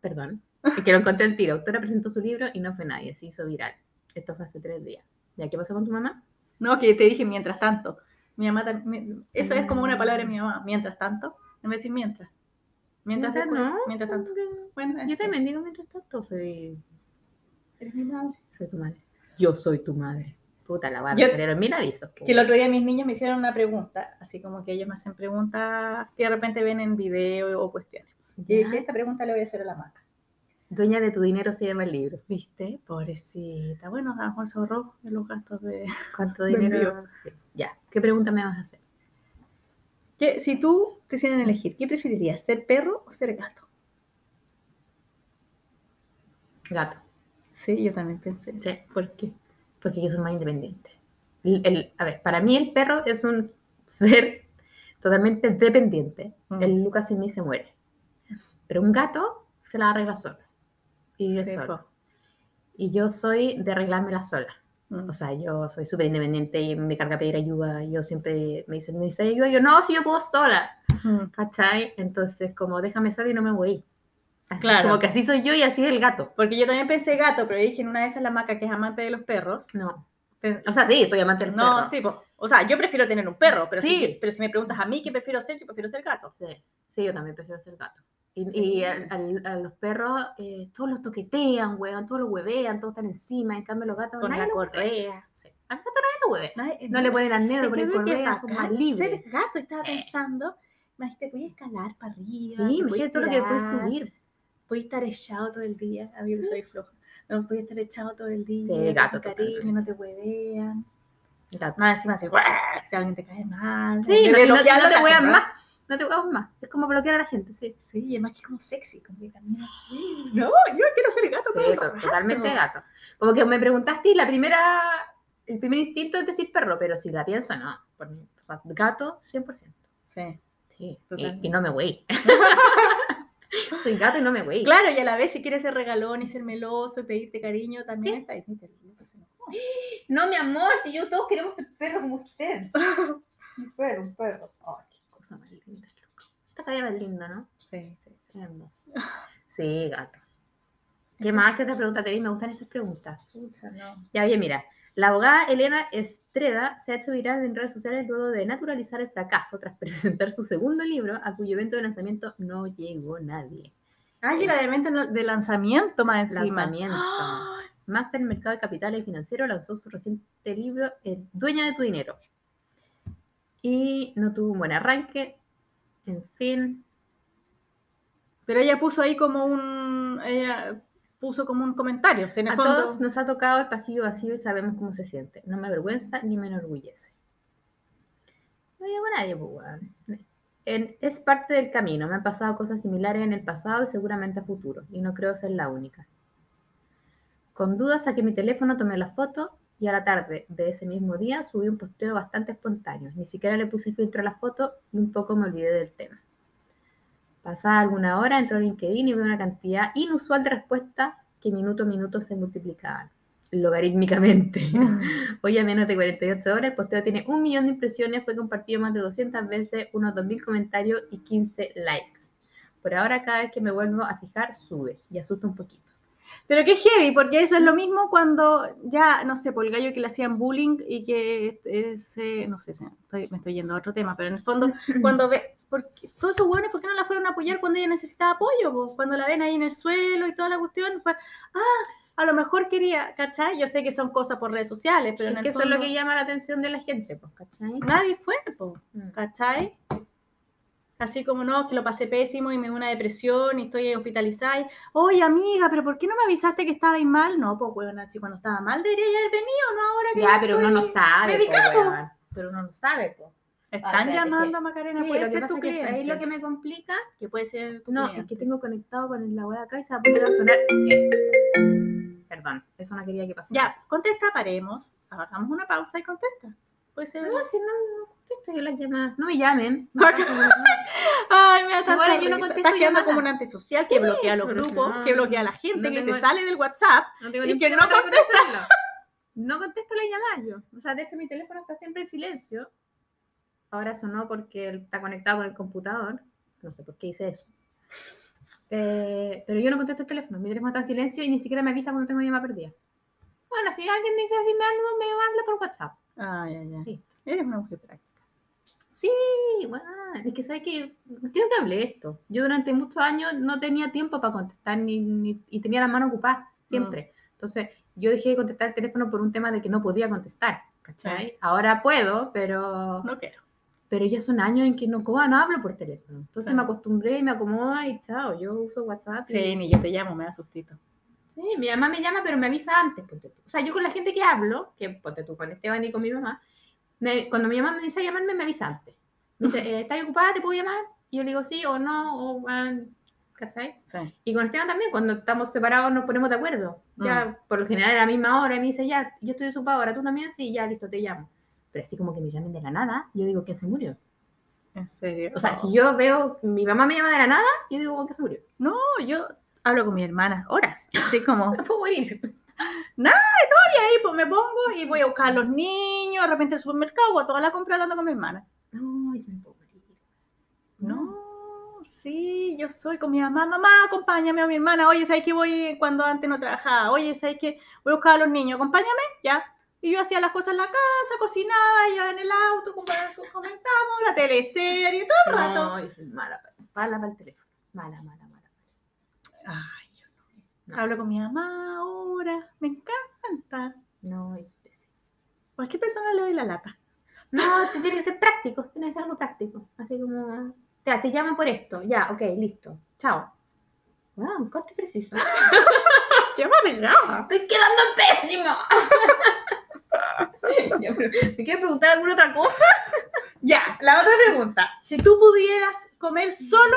Perdón. Es que lo encontré el tiro. Autora presentó su libro y no fue nadie. Se hizo viral. Esto fue hace tres días. ¿Ya qué pasó con tu mamá? No, que te dije mientras tanto. Mi mamá. Eso es como una palabra de mi mamá. Mientras tanto. En vez de decir mientras. Mientras, Mientras después, no. mientras tanto. Bueno, Yo también digo mientras tanto. Soy, eres mi madre. soy tu madre. Yo soy tu madre. Puta, la va Yo- a salieron mil avisos. Que el otro día mis niños me hicieron una pregunta, así como que ellos me hacen preguntas que de repente ven en video o cuestiones. Y dije, esta pregunta le voy a hacer a la maca. Dueña de tu dinero se llama el libro. ¿Viste? Pobrecita. Bueno, a lo mejor se ahorró de los gastos de... ¿Cuánto dinero? Sí. Ya. ¿Qué pregunta me vas a hacer? ¿Qué- si tú te hicieran elegir, ¿qué preferirías? ¿Ser perro o ser gato? Gato. Sí, yo también pensé. Sí. ¿Por qué? Porque yo soy más independiente. El- el- a ver, para mí el perro es un <laughs> ser totalmente dependiente. Mm. El Lucas sin mí se muere. Pero un gato se la arregla solo. Y Sí, solo. Y yo soy de arreglármela sola. Mm. O sea, yo soy súper independiente y me carga pedir ayuda. Yo siempre me dicen, ¿me dice ayuda? Yo, no, si yo puedo sola. ¿Cachai? Entonces, como déjame sola y no me voy. Así, Claro. Como que así soy yo y así es el gato. Porque yo también pensé gato, pero dije en una de esas la maca que es amante de los perros. No. O sea, sí, soy amante del no, perro. sí, po. o sea, yo prefiero tener un perro, pero, Sí. si, pero si me preguntas a mí qué prefiero ser, yo prefiero ser gato. Sí, sí, yo también prefiero ser gato. Y, Sí. y al- al- a, los perros, eh, todos los toquetean, weón, todos los huevean, todos están encima. En cambio, los gatos, Con nadie la los correa. Sí. A los gatos nadie los hueve. Nadie- No le ponen no Es le ponen correa, son más libres. Ser gato, estaba Sí. pensando. Imagínate, podías escalar para arriba. Sí, imagínate todo lo que puedes subir. Podías estar echado todo el día. A mí que soy floja. No, podías estar echado todo el día. Sí, gato, cariño, no te huevean. Gato. Más encima ¡guau! si alguien te cae mal. Sí, no, no, no te huevan más. No te huevan más. Es como bloquear a la gente, sí. Sí, y además que es como sexy, como que camina así. No, yo quiero ser gato todo el to- rato. totalmente gato. Como que me preguntaste y la primera, el primer instinto es decir perro, pero si la pienso, no. Por o sea, gato, 100%. Sí. Sí, y, no me voy. <laughs> <laughs> Soy gato y no me voy. Claro, y a la vez si quieres ser regalón y ser meloso y pedirte cariño, también Sí. está ahí. No, mi amor, si yo todos queremos ser perros como usted. <laughs> un perro, un perro. Ay, qué cosa más linda, loco. Esta calle más linda, ¿no? Sí, sí, sí. Hermoso. Sí, gato. ¿Qué más? ¿Qué otra pregunta tenéis? Me gustan estas preguntas. Pucha, no. Ya, oye, mira. La abogada Elena Estreda se ha hecho viral en redes sociales luego de naturalizar el fracaso tras <laughs> presentar su segundo libro, a cuyo evento de lanzamiento no llegó nadie. Ay, era de evento de lanzamiento más encima. Lanzamiento. <gasps> ¡Ay! Máster en Mercado de Capitales y Financiero lanzó su reciente libro, El Dueña de tu Dinero. Y no tuvo un buen arranque. En fin. Pero ella puso ahí como un. Ella puso como un comentario. o sea, en el A fondo- todos nos ha tocado el pasillo vacío y sabemos cómo se siente. No me avergüenza ni me enorgullece. No llegó nadie, pues. En- es parte del camino. Me han pasado cosas similares en el pasado y seguramente a futuro. Y no creo ser la única. Con dudas saqué mi teléfono, tomé la foto y a la tarde de ese mismo día subí un posteo bastante espontáneo. Ni siquiera le puse filtro a la foto y un poco me olvidé del tema. Pasada alguna hora, entro a LinkedIn y veo una cantidad inusual de respuestas que minuto a minuto se multiplicaban logarítmicamente. <laughs> Hoy a menos de 48 horas el posteo tiene un millón de impresiones, fue compartido más de 200 veces, unos 2.000 comentarios y 15 likes. Por ahora cada vez que me vuelvo a fijar sube y asusta un poquito. Pero qué heavy, porque eso es lo mismo cuando ya, no sé, por el gallo que le hacían bullying y que ese, no sé, estoy, me estoy yendo a otro tema, pero en el fondo, <laughs> cuando ve, porque todos esos hueones, ¿por qué no la fueron a apoyar cuando ella necesitaba apoyo? Pues, cuando la ven ahí en el suelo y toda la cuestión, fue, ah, a lo mejor quería, ¿cachai? Yo sé que son cosas por redes sociales, pero es en que el eso es lo fondo que llama la atención de la gente, pues, ¿cachai? nadie fue, po, Mm. ¿cachai? Así como no, que lo pasé pésimo y me dio una depresión y estoy hospitalizada. y, Oye, amiga, pero ¿por qué no me avisaste que estabais mal? No, pues, bueno, si cuando estaba mal debería haber venido, no ahora que Ya, pero uno no sabe, po, weón. Pero uno no sabe, po. Están Ah, llamando a Macarena, Sí, puede ser tu cliente. ¿sabéis lo que me complica? Que puede ser tu No, es que tengo conectado con la web acá y se va a poner a sonar. Perdón, eso no quería que pasara. Ya, contesta, paremos, hagamos una pausa y contesta. Puede ser. No, si no, no contesto yo las llamadas. No me llamen. <laughs> Ay, me da Ahora yo no contesto Estás quedando como un antisocial que bloquea los grupos, no, que bloquea a la gente, no que se sale del WhatsApp. No tengo Y que no reconocerlo. No contesto las llamadas yo. O sea, de hecho mi teléfono está siempre en silencio. Ahora sonó porque está conectado con el computador. No sé por qué hice eso. Eh, pero yo no contesto el teléfono. Mi teléfono está en silencio y ni siquiera me avisa cuando tengo llamada perdida. Bueno, si alguien dice así me habla, me habla por WhatsApp. Ay, ay, ay. Listo. Eres una mujer práctica. Sí, bueno, es que sabes que creo que hablé esto. Yo durante muchos años no tenía tiempo para contestar ni, ni- y tenía la mano ocupada siempre. Entonces, yo dejé de contestar el teléfono por un tema de que no podía contestar. ¿cachai? Ahora puedo, pero, No quiero. Pero ya son años en que no, como, no hablo por teléfono. Entonces Claro. me acostumbré y me acomodo y chao, yo uso WhatsApp. y- Sí, ni yo te llamo, me da sustito. Sí, mi mamá me llama, pero me avisa antes. ponte tú. O sea, yo con la gente que hablo, que ponte tú con Esteban y con mi mamá, me- cuando mi mamá me dice llamarme, me avisa antes. Me dice, <laughs> eh, ¿estás ocupada? ¿Te puedo llamar? Y yo le digo sí o no, o ah, ¿cachai? Sí. Y con Esteban también, cuando estamos separados nos ponemos de acuerdo. Ya, por lo general a la misma hora, y me dice, ya, yo estoy ocupado, ahora tú también, sí, ya, listo, te llamo. Pero así como que me llamen de la nada, yo digo, ¿quién se murió? En serio. O sea, si yo veo, mi mamá me llama de la nada, yo digo, ¿quién se murió? No, yo hablo con mi hermana horas. Así como, Me <laughs> puedo morir. y ahí pues me pongo y voy a buscar a los niños, de repente al supermercado, a toda la compra hablando con mi hermana. No, yo me puedo morir. No, sí, yo soy con mi mamá, mamá, acompáñame a mi hermana. Oye, ¿sabes que voy cuando antes no trabajaba? Oye, ¿sabes que voy a buscar a los niños? Acompáñame, ya. Y yo hacía las cosas en la casa, cocinaba, iba en el auto, com- comentamos la teleserie, todo el rato. No, soy mala, mala para el teléfono. Mala, mala, mala. Ay, yo sé. No. Hablo con mi mamá ahora, me encanta. No, es pésimo. Cualquier persona le doy la lata. No, tiene que ser práctico, tiene que ser algo práctico. Así como, ya, te llamo por esto. Ya, ok, listo. Chao. Wow, un corte preciso. <laughs> ¡Qué manera! ¡Estoy quedando pésimo! <laughs> <laughs> ¿Me quieres preguntar alguna otra cosa? <laughs> Ya, la otra pregunta. Si tú pudieras comer solo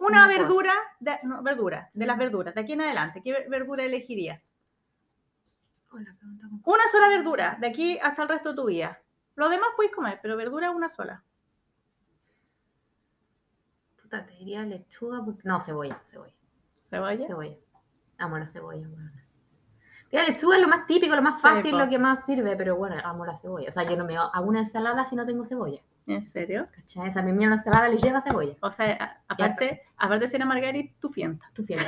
una verdura, de, no, verdura, de las verduras, de aquí en adelante, ¿qué ver- verdura elegirías? Una sola verdura, de aquí hasta el resto de tu vida. Lo demás puedes comer, pero verdura una sola. Puta, te diría lechuga. No, cebolla, cebolla. ¿Cebolla? Cebolla. Amo la cebolla, weón. La lechuga es lo más típico, lo más fácil, lo que más sirve, pero bueno, amo la cebolla. O sea, yo no me hago una ensalada si no tengo cebolla. ¿En serio? ¿Cachai? Esa mi la ensalada le lleva cebolla. O sea, a- aparte, aparte de ser a Margarita, tu fienta. Tu fiel.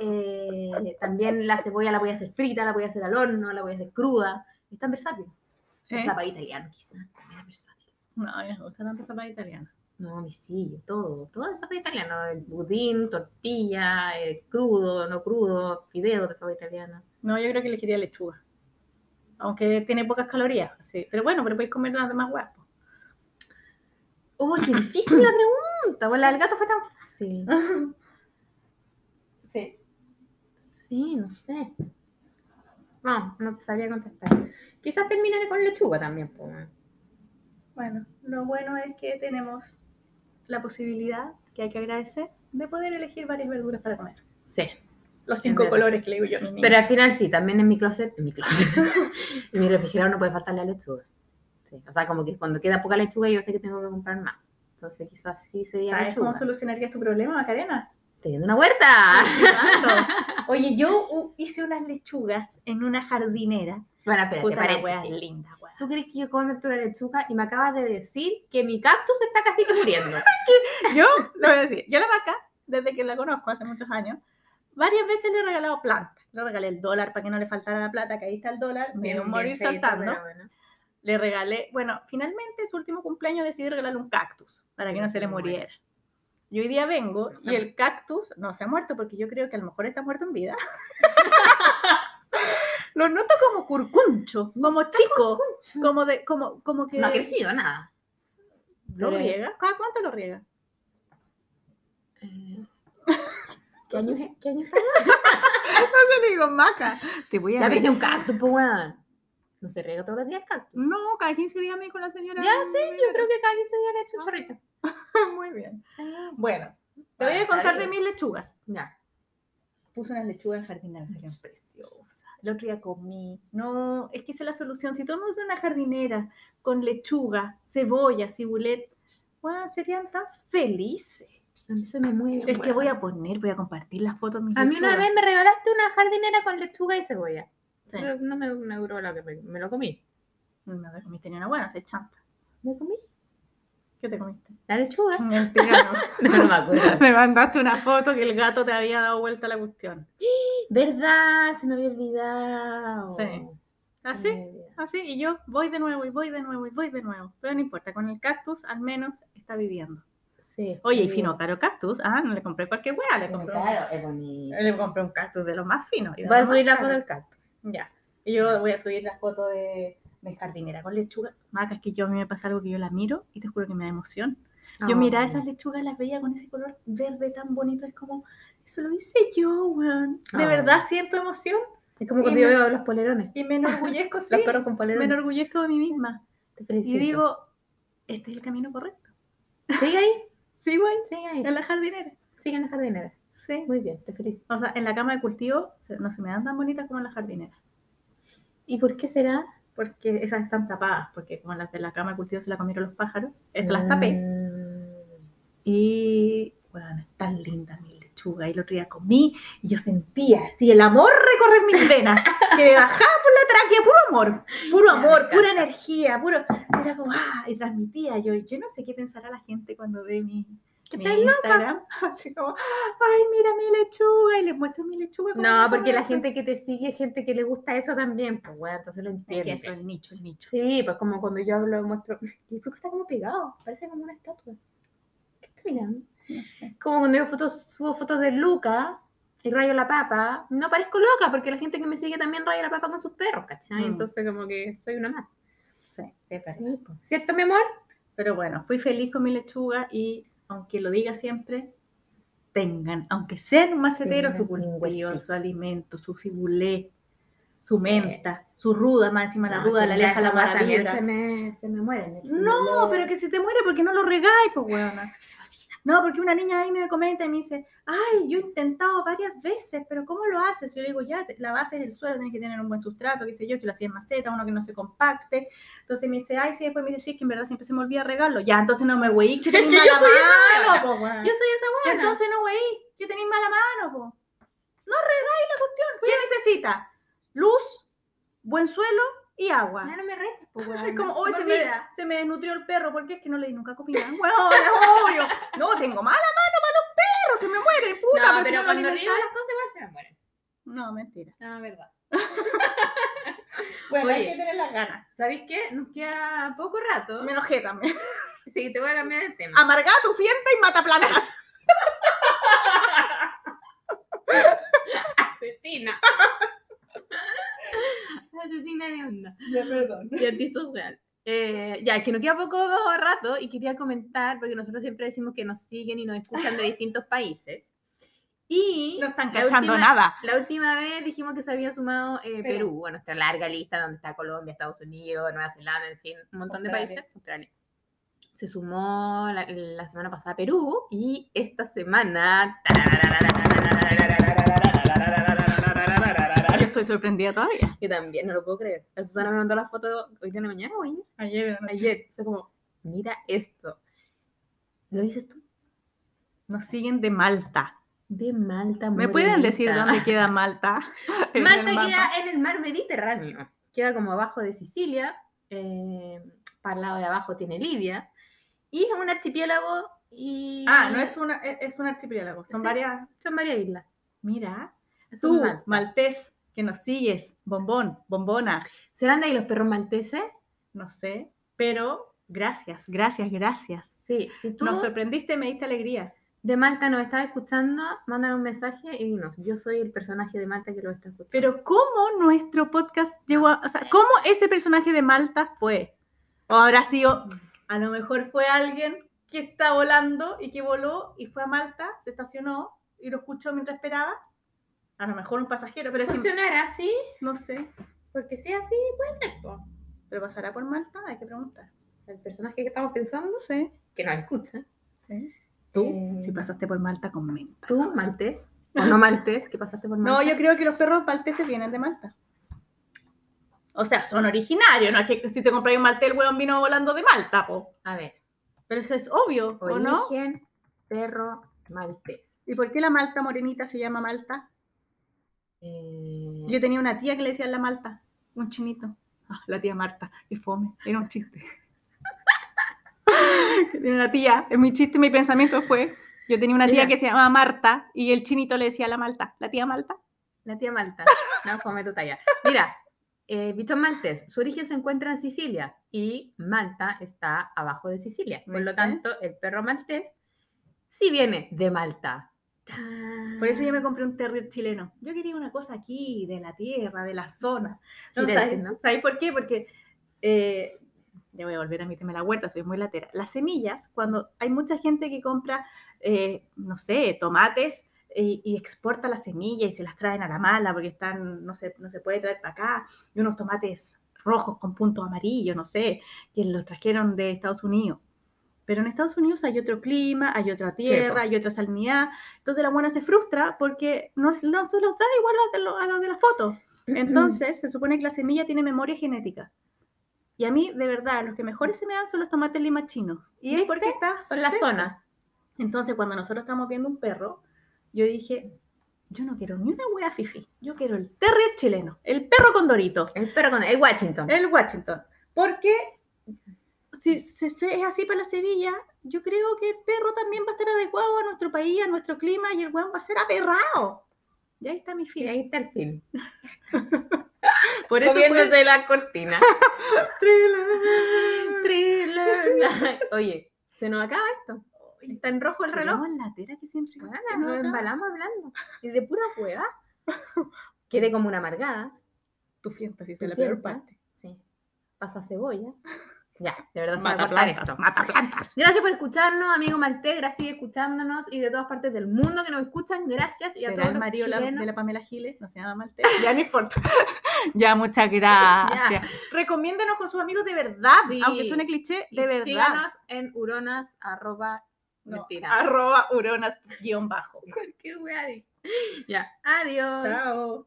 Y eh, también la cebolla la voy a hacer frita, la voy a hacer al horno, la voy a hacer cruda. Es tan versátil. El ¿Eh? zapallo italiano, quizás, también es versátil. No, a mí me gusta tanto zapata italiana. No, misillo, todo, todo es zapallo italiano. El budín, tortilla, eh, crudo, no crudo, fideo de zapallo italiano. No, yo creo que elegiría lechuga. Aunque tiene pocas calorías, sí. Pero bueno, pero podéis comer las demás po. ¡Uy, qué difícil la pregunta! Bueno, la del gato fue tan fácil. Sí. Sí, no sé. No, no te sabría contestar. Quizás termine con lechuga también, pues. Bueno, lo bueno es que tenemos la posibilidad, que hay que agradecer, de poder elegir varias verduras para comer. Sí. Los cinco colores que le digo yo a mis niños. Pero al final sí, también en mi closet, en mi closet, <laughs> en mi refrigerador no puede faltar la lechuga. Sí, O sea, como que cuando queda poca lechuga yo sé que tengo que comprar más. Entonces quizás sí sería ¿Sabes lechuga. cómo solucionarías tu problema, Macarena? Teniendo una huerta. <laughs> Oye, yo hice unas lechugas en una jardinera. Bueno, espérate, Puta, la linda, wea. ¿Tú crees que yo como una lechuga y me acabas de decir que mi cactus está casi que muriendo? <laughs> Yo, lo voy a decir, yo la vaca, desde que la conozco hace muchos años, varias veces le he regalado plantas. Le regalé el dólar para que no le faltara la plata, que ahí está el dólar, me dio morir feito, saltando. bueno. Le regalé, bueno, finalmente su último cumpleaños decidí regalarle un cactus para que no se le muriera. Y hoy día vengo No y el cactus no se ha muerto porque yo creo que a lo mejor está muerto en vida. <laughs> Lo noto como curcuncho, como chico, como de, como, como que No ha crecido nada. lo riega. ¿Cada cuánto lo riega? Eh, <laughs> ¿Qué año es? ¿Qué año está? <laughs> No se digo maca. Te voy a Ya un cactus, pues weón. No se riega todos los días el cactus. No, cada 15 días me dijo la señora. Ya sí, yo creo que cada 15 días le echo un chorrito. <laughs> Muy bien. Sí. Bueno, te voy Ah, a contar de mis lechugas. Ya. Puse unas lechugas en jardinera, salieron preciosas. El otro día comí. No, es que esa es la solución. Si todo el mundo tiene una jardinera con lechuga, cebolla, cibulet, bueno, serían tan felices. A mí se me muere. Es que voy a poner, voy a compartir las fotos mis A mí una vez me regalaste una jardinera con lechuga y cebolla. Sí. Pero no me, me duró lo que me, me lo comí. No te comiste ni una buena, se chanta. ¿Me comí? ¿Qué te comiste? La lechuga. <laughs> Mentira, no. <laughs> No, no me acuerdo. Me mandaste una foto que el gato te había dado vuelta a la cuestión. <gasps> ¿Verdad? Se me había olvidado. Sí. Se ¿Ah, me sí? había olvidado. Así, y yo voy de nuevo y voy de nuevo y voy de nuevo. Pero no importa, con el cactus al menos está viviendo. Sí. Oye, y fino, caro cactus. Ah, no le compré cualquier weá, le compré, Claro, es bonito. le compré un cactus de los más finos. y de Voy a subir la foto del cactus. Ya. Y yo voy a subir la foto de mi jardinera con lechuga. Maca, es que yo a mí me pasa algo que yo la miro y te juro que me da emoción. Yo Oh. miraba esas lechugas, las veía con ese color verde tan bonito. Es como, eso lo hice yo, weón. De Oh. verdad siento emoción Es como y cuando me- yo veo los polerones. y me enorgullezco, <laughs> sí. Los perros con Me polerones. enorgullezco de mí misma. Te Y felicito. digo, este es el camino correcto. Sigue ahí. Sí, güey. Sigue ahí. En la jardinera. Sigue en la jardinera. Sí. Muy bien, te felicito. O sea, en la cama de cultivo no se me dan tan bonitas como en la jardinera. ¿Y por qué será? Porque esas están tapadas, porque como las de la cama de cultivo se la comieron los pájaros, estas las tapé. Mm. Y, bueno, tan linda mi lechuga. Y el otro día comí y yo sentía así el amor recorrer mis venas, que me bajaba por la tráquea, puro amor, puro amor, pura energía, puro. Era como, ah, y transmitía. Yo, yo no sé qué pensará la gente cuando ve mi, ¿Qué mi loca? Instagram. <laughs> Así como, ay, mira mi lechuga. Y les muestro mi lechuga. No, porque la gente que te sigue es gente que le gusta eso también, pues bueno, entonces lo Es que entiende. eso, el nicho, el nicho. Sí, pues como cuando yo hablo, muestro. Yo creo que está como pegado, parece como una estatua. ¿Qué está mirando? <laughs> Como cuando yo fotos, subo fotos de Luca y rayo la papa, no parezco loca porque la gente que me sigue también raya la papa con sus perros, ¿cachai? Mm. Entonces, como que soy una más. Sí, sí. Sí, pues. ¿Cierto, mi amor? Pero bueno, fui feliz con mi lechuga y aunque lo diga siempre, tengan, aunque sean un macetero, su cultivo, su alimento, su cibulé, su Sí. menta, su ruda, más encima la No, ruda la aleja la mala vibra. se me, se me mueren. el No, pero que se te muere porque no lo regáis, pues weona. No, porque una niña ahí me comenta y me dice, ay, yo he intentado varias veces, pero ¿cómo lo haces? Yo le digo, ya, la base es el suelo, tienes que tener un buen sustrato, qué sé yo, si lo hacía en maceta, uno que no se compacte. Entonces me dice, ay, sí, después me dice, sí, es que en verdad siempre se me olvida regarlo. Ya, entonces no me weí, que <laughs> tenéis que yo mala soy mano, po, weona. Yo soy esa buena. Entonces no weí, que tenéis mala mano, po. No regáis la cuestión. ¿Qué necesita? Luz, buen suelo y agua. Ya no me retes, pues, <laughs> weón. Es como, hoy Se me se me desnutrió el perro, porque es que no le di nunca comida. <laughs> Weón, es obvio. No, tengo mala mano para los perros, se me muere, puta. No, pero cuando río las cosas igual se me mueren. No, mentira. No, verdad. <laughs> Bueno, hay que tener las ganas. ¿Sabéis qué? Nos queda poco rato. Me enojé también. Sí, te voy a cambiar el tema. Amarga tu fienta y mata plantas. Asesina. <laughs> Asesina de onda. Ya, perdón. Y antisocial. Eh, ya, es que nos queda poco rato y quería comentar, porque nosotros siempre decimos que nos siguen y nos escuchan de distintos <laughs> países. Y No están cachando última- nada. La última vez dijimos que se había sumado eh, Perú. Perú a nuestra larga lista donde está Colombia, Estados Unidos, Nueva Zelanda, en fin, un montón de Australia. países. Australia. Se sumó la, la semana pasada Perú y esta semana... Yo estoy sorprendida todavía. Yo también, no lo puedo creer. La Susana me mandó la foto hoy de la mañana o ayer. Ayer, Ayer. Fue como, mira esto. ¿Lo dices tú? Nos siguen de Malta. de Malta. ¿Me pueden decir dónde queda <laughs> Malta? Malta queda en el mar Mediterráneo. Queda como abajo de Sicilia. eh, para el lado de abajo tiene Libia. Y es un archipiélago y... Ah, no es, una, es es un archipiélago, son Sí. varias. Son varias islas. Mira, tú, Malta. maltés, que nos sigues, bombón, bombona, ¿Serán de ahí los perros malteses? no sé, pero gracias, gracias, gracias. Sí, si tú Nos sorprendiste, me diste alegría. de Malta nos estás escuchando, mándanos un mensaje y dinos, yo soy el personaje de Malta que lo está escuchando. Pero ¿cómo nuestro podcast llegó a... O sea, ¿cómo ese personaje de Malta fue? O habrá sido... A lo mejor fue alguien que está volando y que voló y fue a Malta, se estacionó y lo escuchó mientras esperaba. A lo mejor un pasajero, pero es que ¿Funcionará así? no sé. Porque si es así, puede ser. po. ¿Pero pasará por Malta? Hay que preguntar. El personaje que estamos pensando, Sí. que nos escucha. Tú, Eh, si pasaste por Malta, comenta. Tú, maltés, o no maltés, que pasaste por Malta. No, yo creo que los perros malteses vienen de Malta. O sea, son originarios, no es que si te compras un maltés, el hueón vino volando de Malta, po. A ver, Pero eso es obvio, ¿o no? origen perro maltés. ¿Y por qué la Malta morenita se llama Malta? Eh, Yo tenía una tía que le decía la Malta, un chinito. Ah, la tía Marta, qué fome, era un chiste. <laughs> tenía una tía, en mi chiste, mi pensamiento fue, yo tenía una tía Mira. que se llamaba Marta y el chinito le decía la Malta, la tía Malta. La tía Malta. No, fome tu talla. Mira, eh, maltés, su origen se encuentra en Sicilia y Malta está abajo de Sicilia. Por lo tanto, el perro maltés sí viene de Malta. Por eso yo me compré un terrier chileno. Yo quería una cosa aquí, de la tierra, de la zona. No, Chilense, ¿sabes, ¿no? ¿sabes por qué? Porque, eh, ya voy a volver a mi tema de la huerta, soy muy latera. Las semillas, cuando hay mucha gente que compra, eh, no sé, tomates y, y exporta las semillas y se las traen a la mala porque están, no se, no se puede traer para acá, y unos tomates rojos con puntos amarillos, no sé, que los trajeron de Estados Unidos. Pero en Estados Unidos hay otro clima, hay otra tierra, hay otra salinidad. Entonces la buena se frustra porque no, no se los da igual a, la de la foto. Entonces se supone que la semilla tiene memoria genética. Y a mí, de verdad, los que mejores se me dan son los tomates lima chinos. Y es porque está Por la zona. Entonces cuando nosotros estamos viendo un perro, yo dije, yo no quiero ni una wea fifi. Yo quiero el terrier chileno, el perro condorito. El perro con el Washington. El Washington. Porque si, si- si es así para la Sevilla, yo creo que el perro también va a estar adecuado a nuestro país, a nuestro clima, y el weón va a ser aperrado. Y ahí está mi Y fin. ahí está el film. <laughs> Por eso fue- Comiéndose la cortina. <laughs> Thriller. Thriller. Oye, se nos acaba esto. Está en rojo el reloj. Seremos latera que siempre Bueno, se nos nos embalamos hablando. Y de pura hueva. <laughs> Quedé como una amargada. Tu fiesta, si es la peor parte. Sí. Pasa cebolla. Ya, de verdad se va a Mata cortar plantas, esto. mata plantas. Gracias por escucharnos, amigo Maltegra. Sigue escuchándonos y de todas partes del mundo que nos escuchan. Gracias. Y a ¿Será todos el los marido chilenos. de la Pamela Giles? No se llama Malte. <laughs> Ya no importa. <laughs> ya, muchas gracias. Recomiéndenos con sus amigos de verdad. Sí. Aunque suene cliché, Y de verdad. Síganos en uronas, arroba, No, mentira. Arroba uronas guion bajo. Cualquier wea. Ya, adiós. Chao.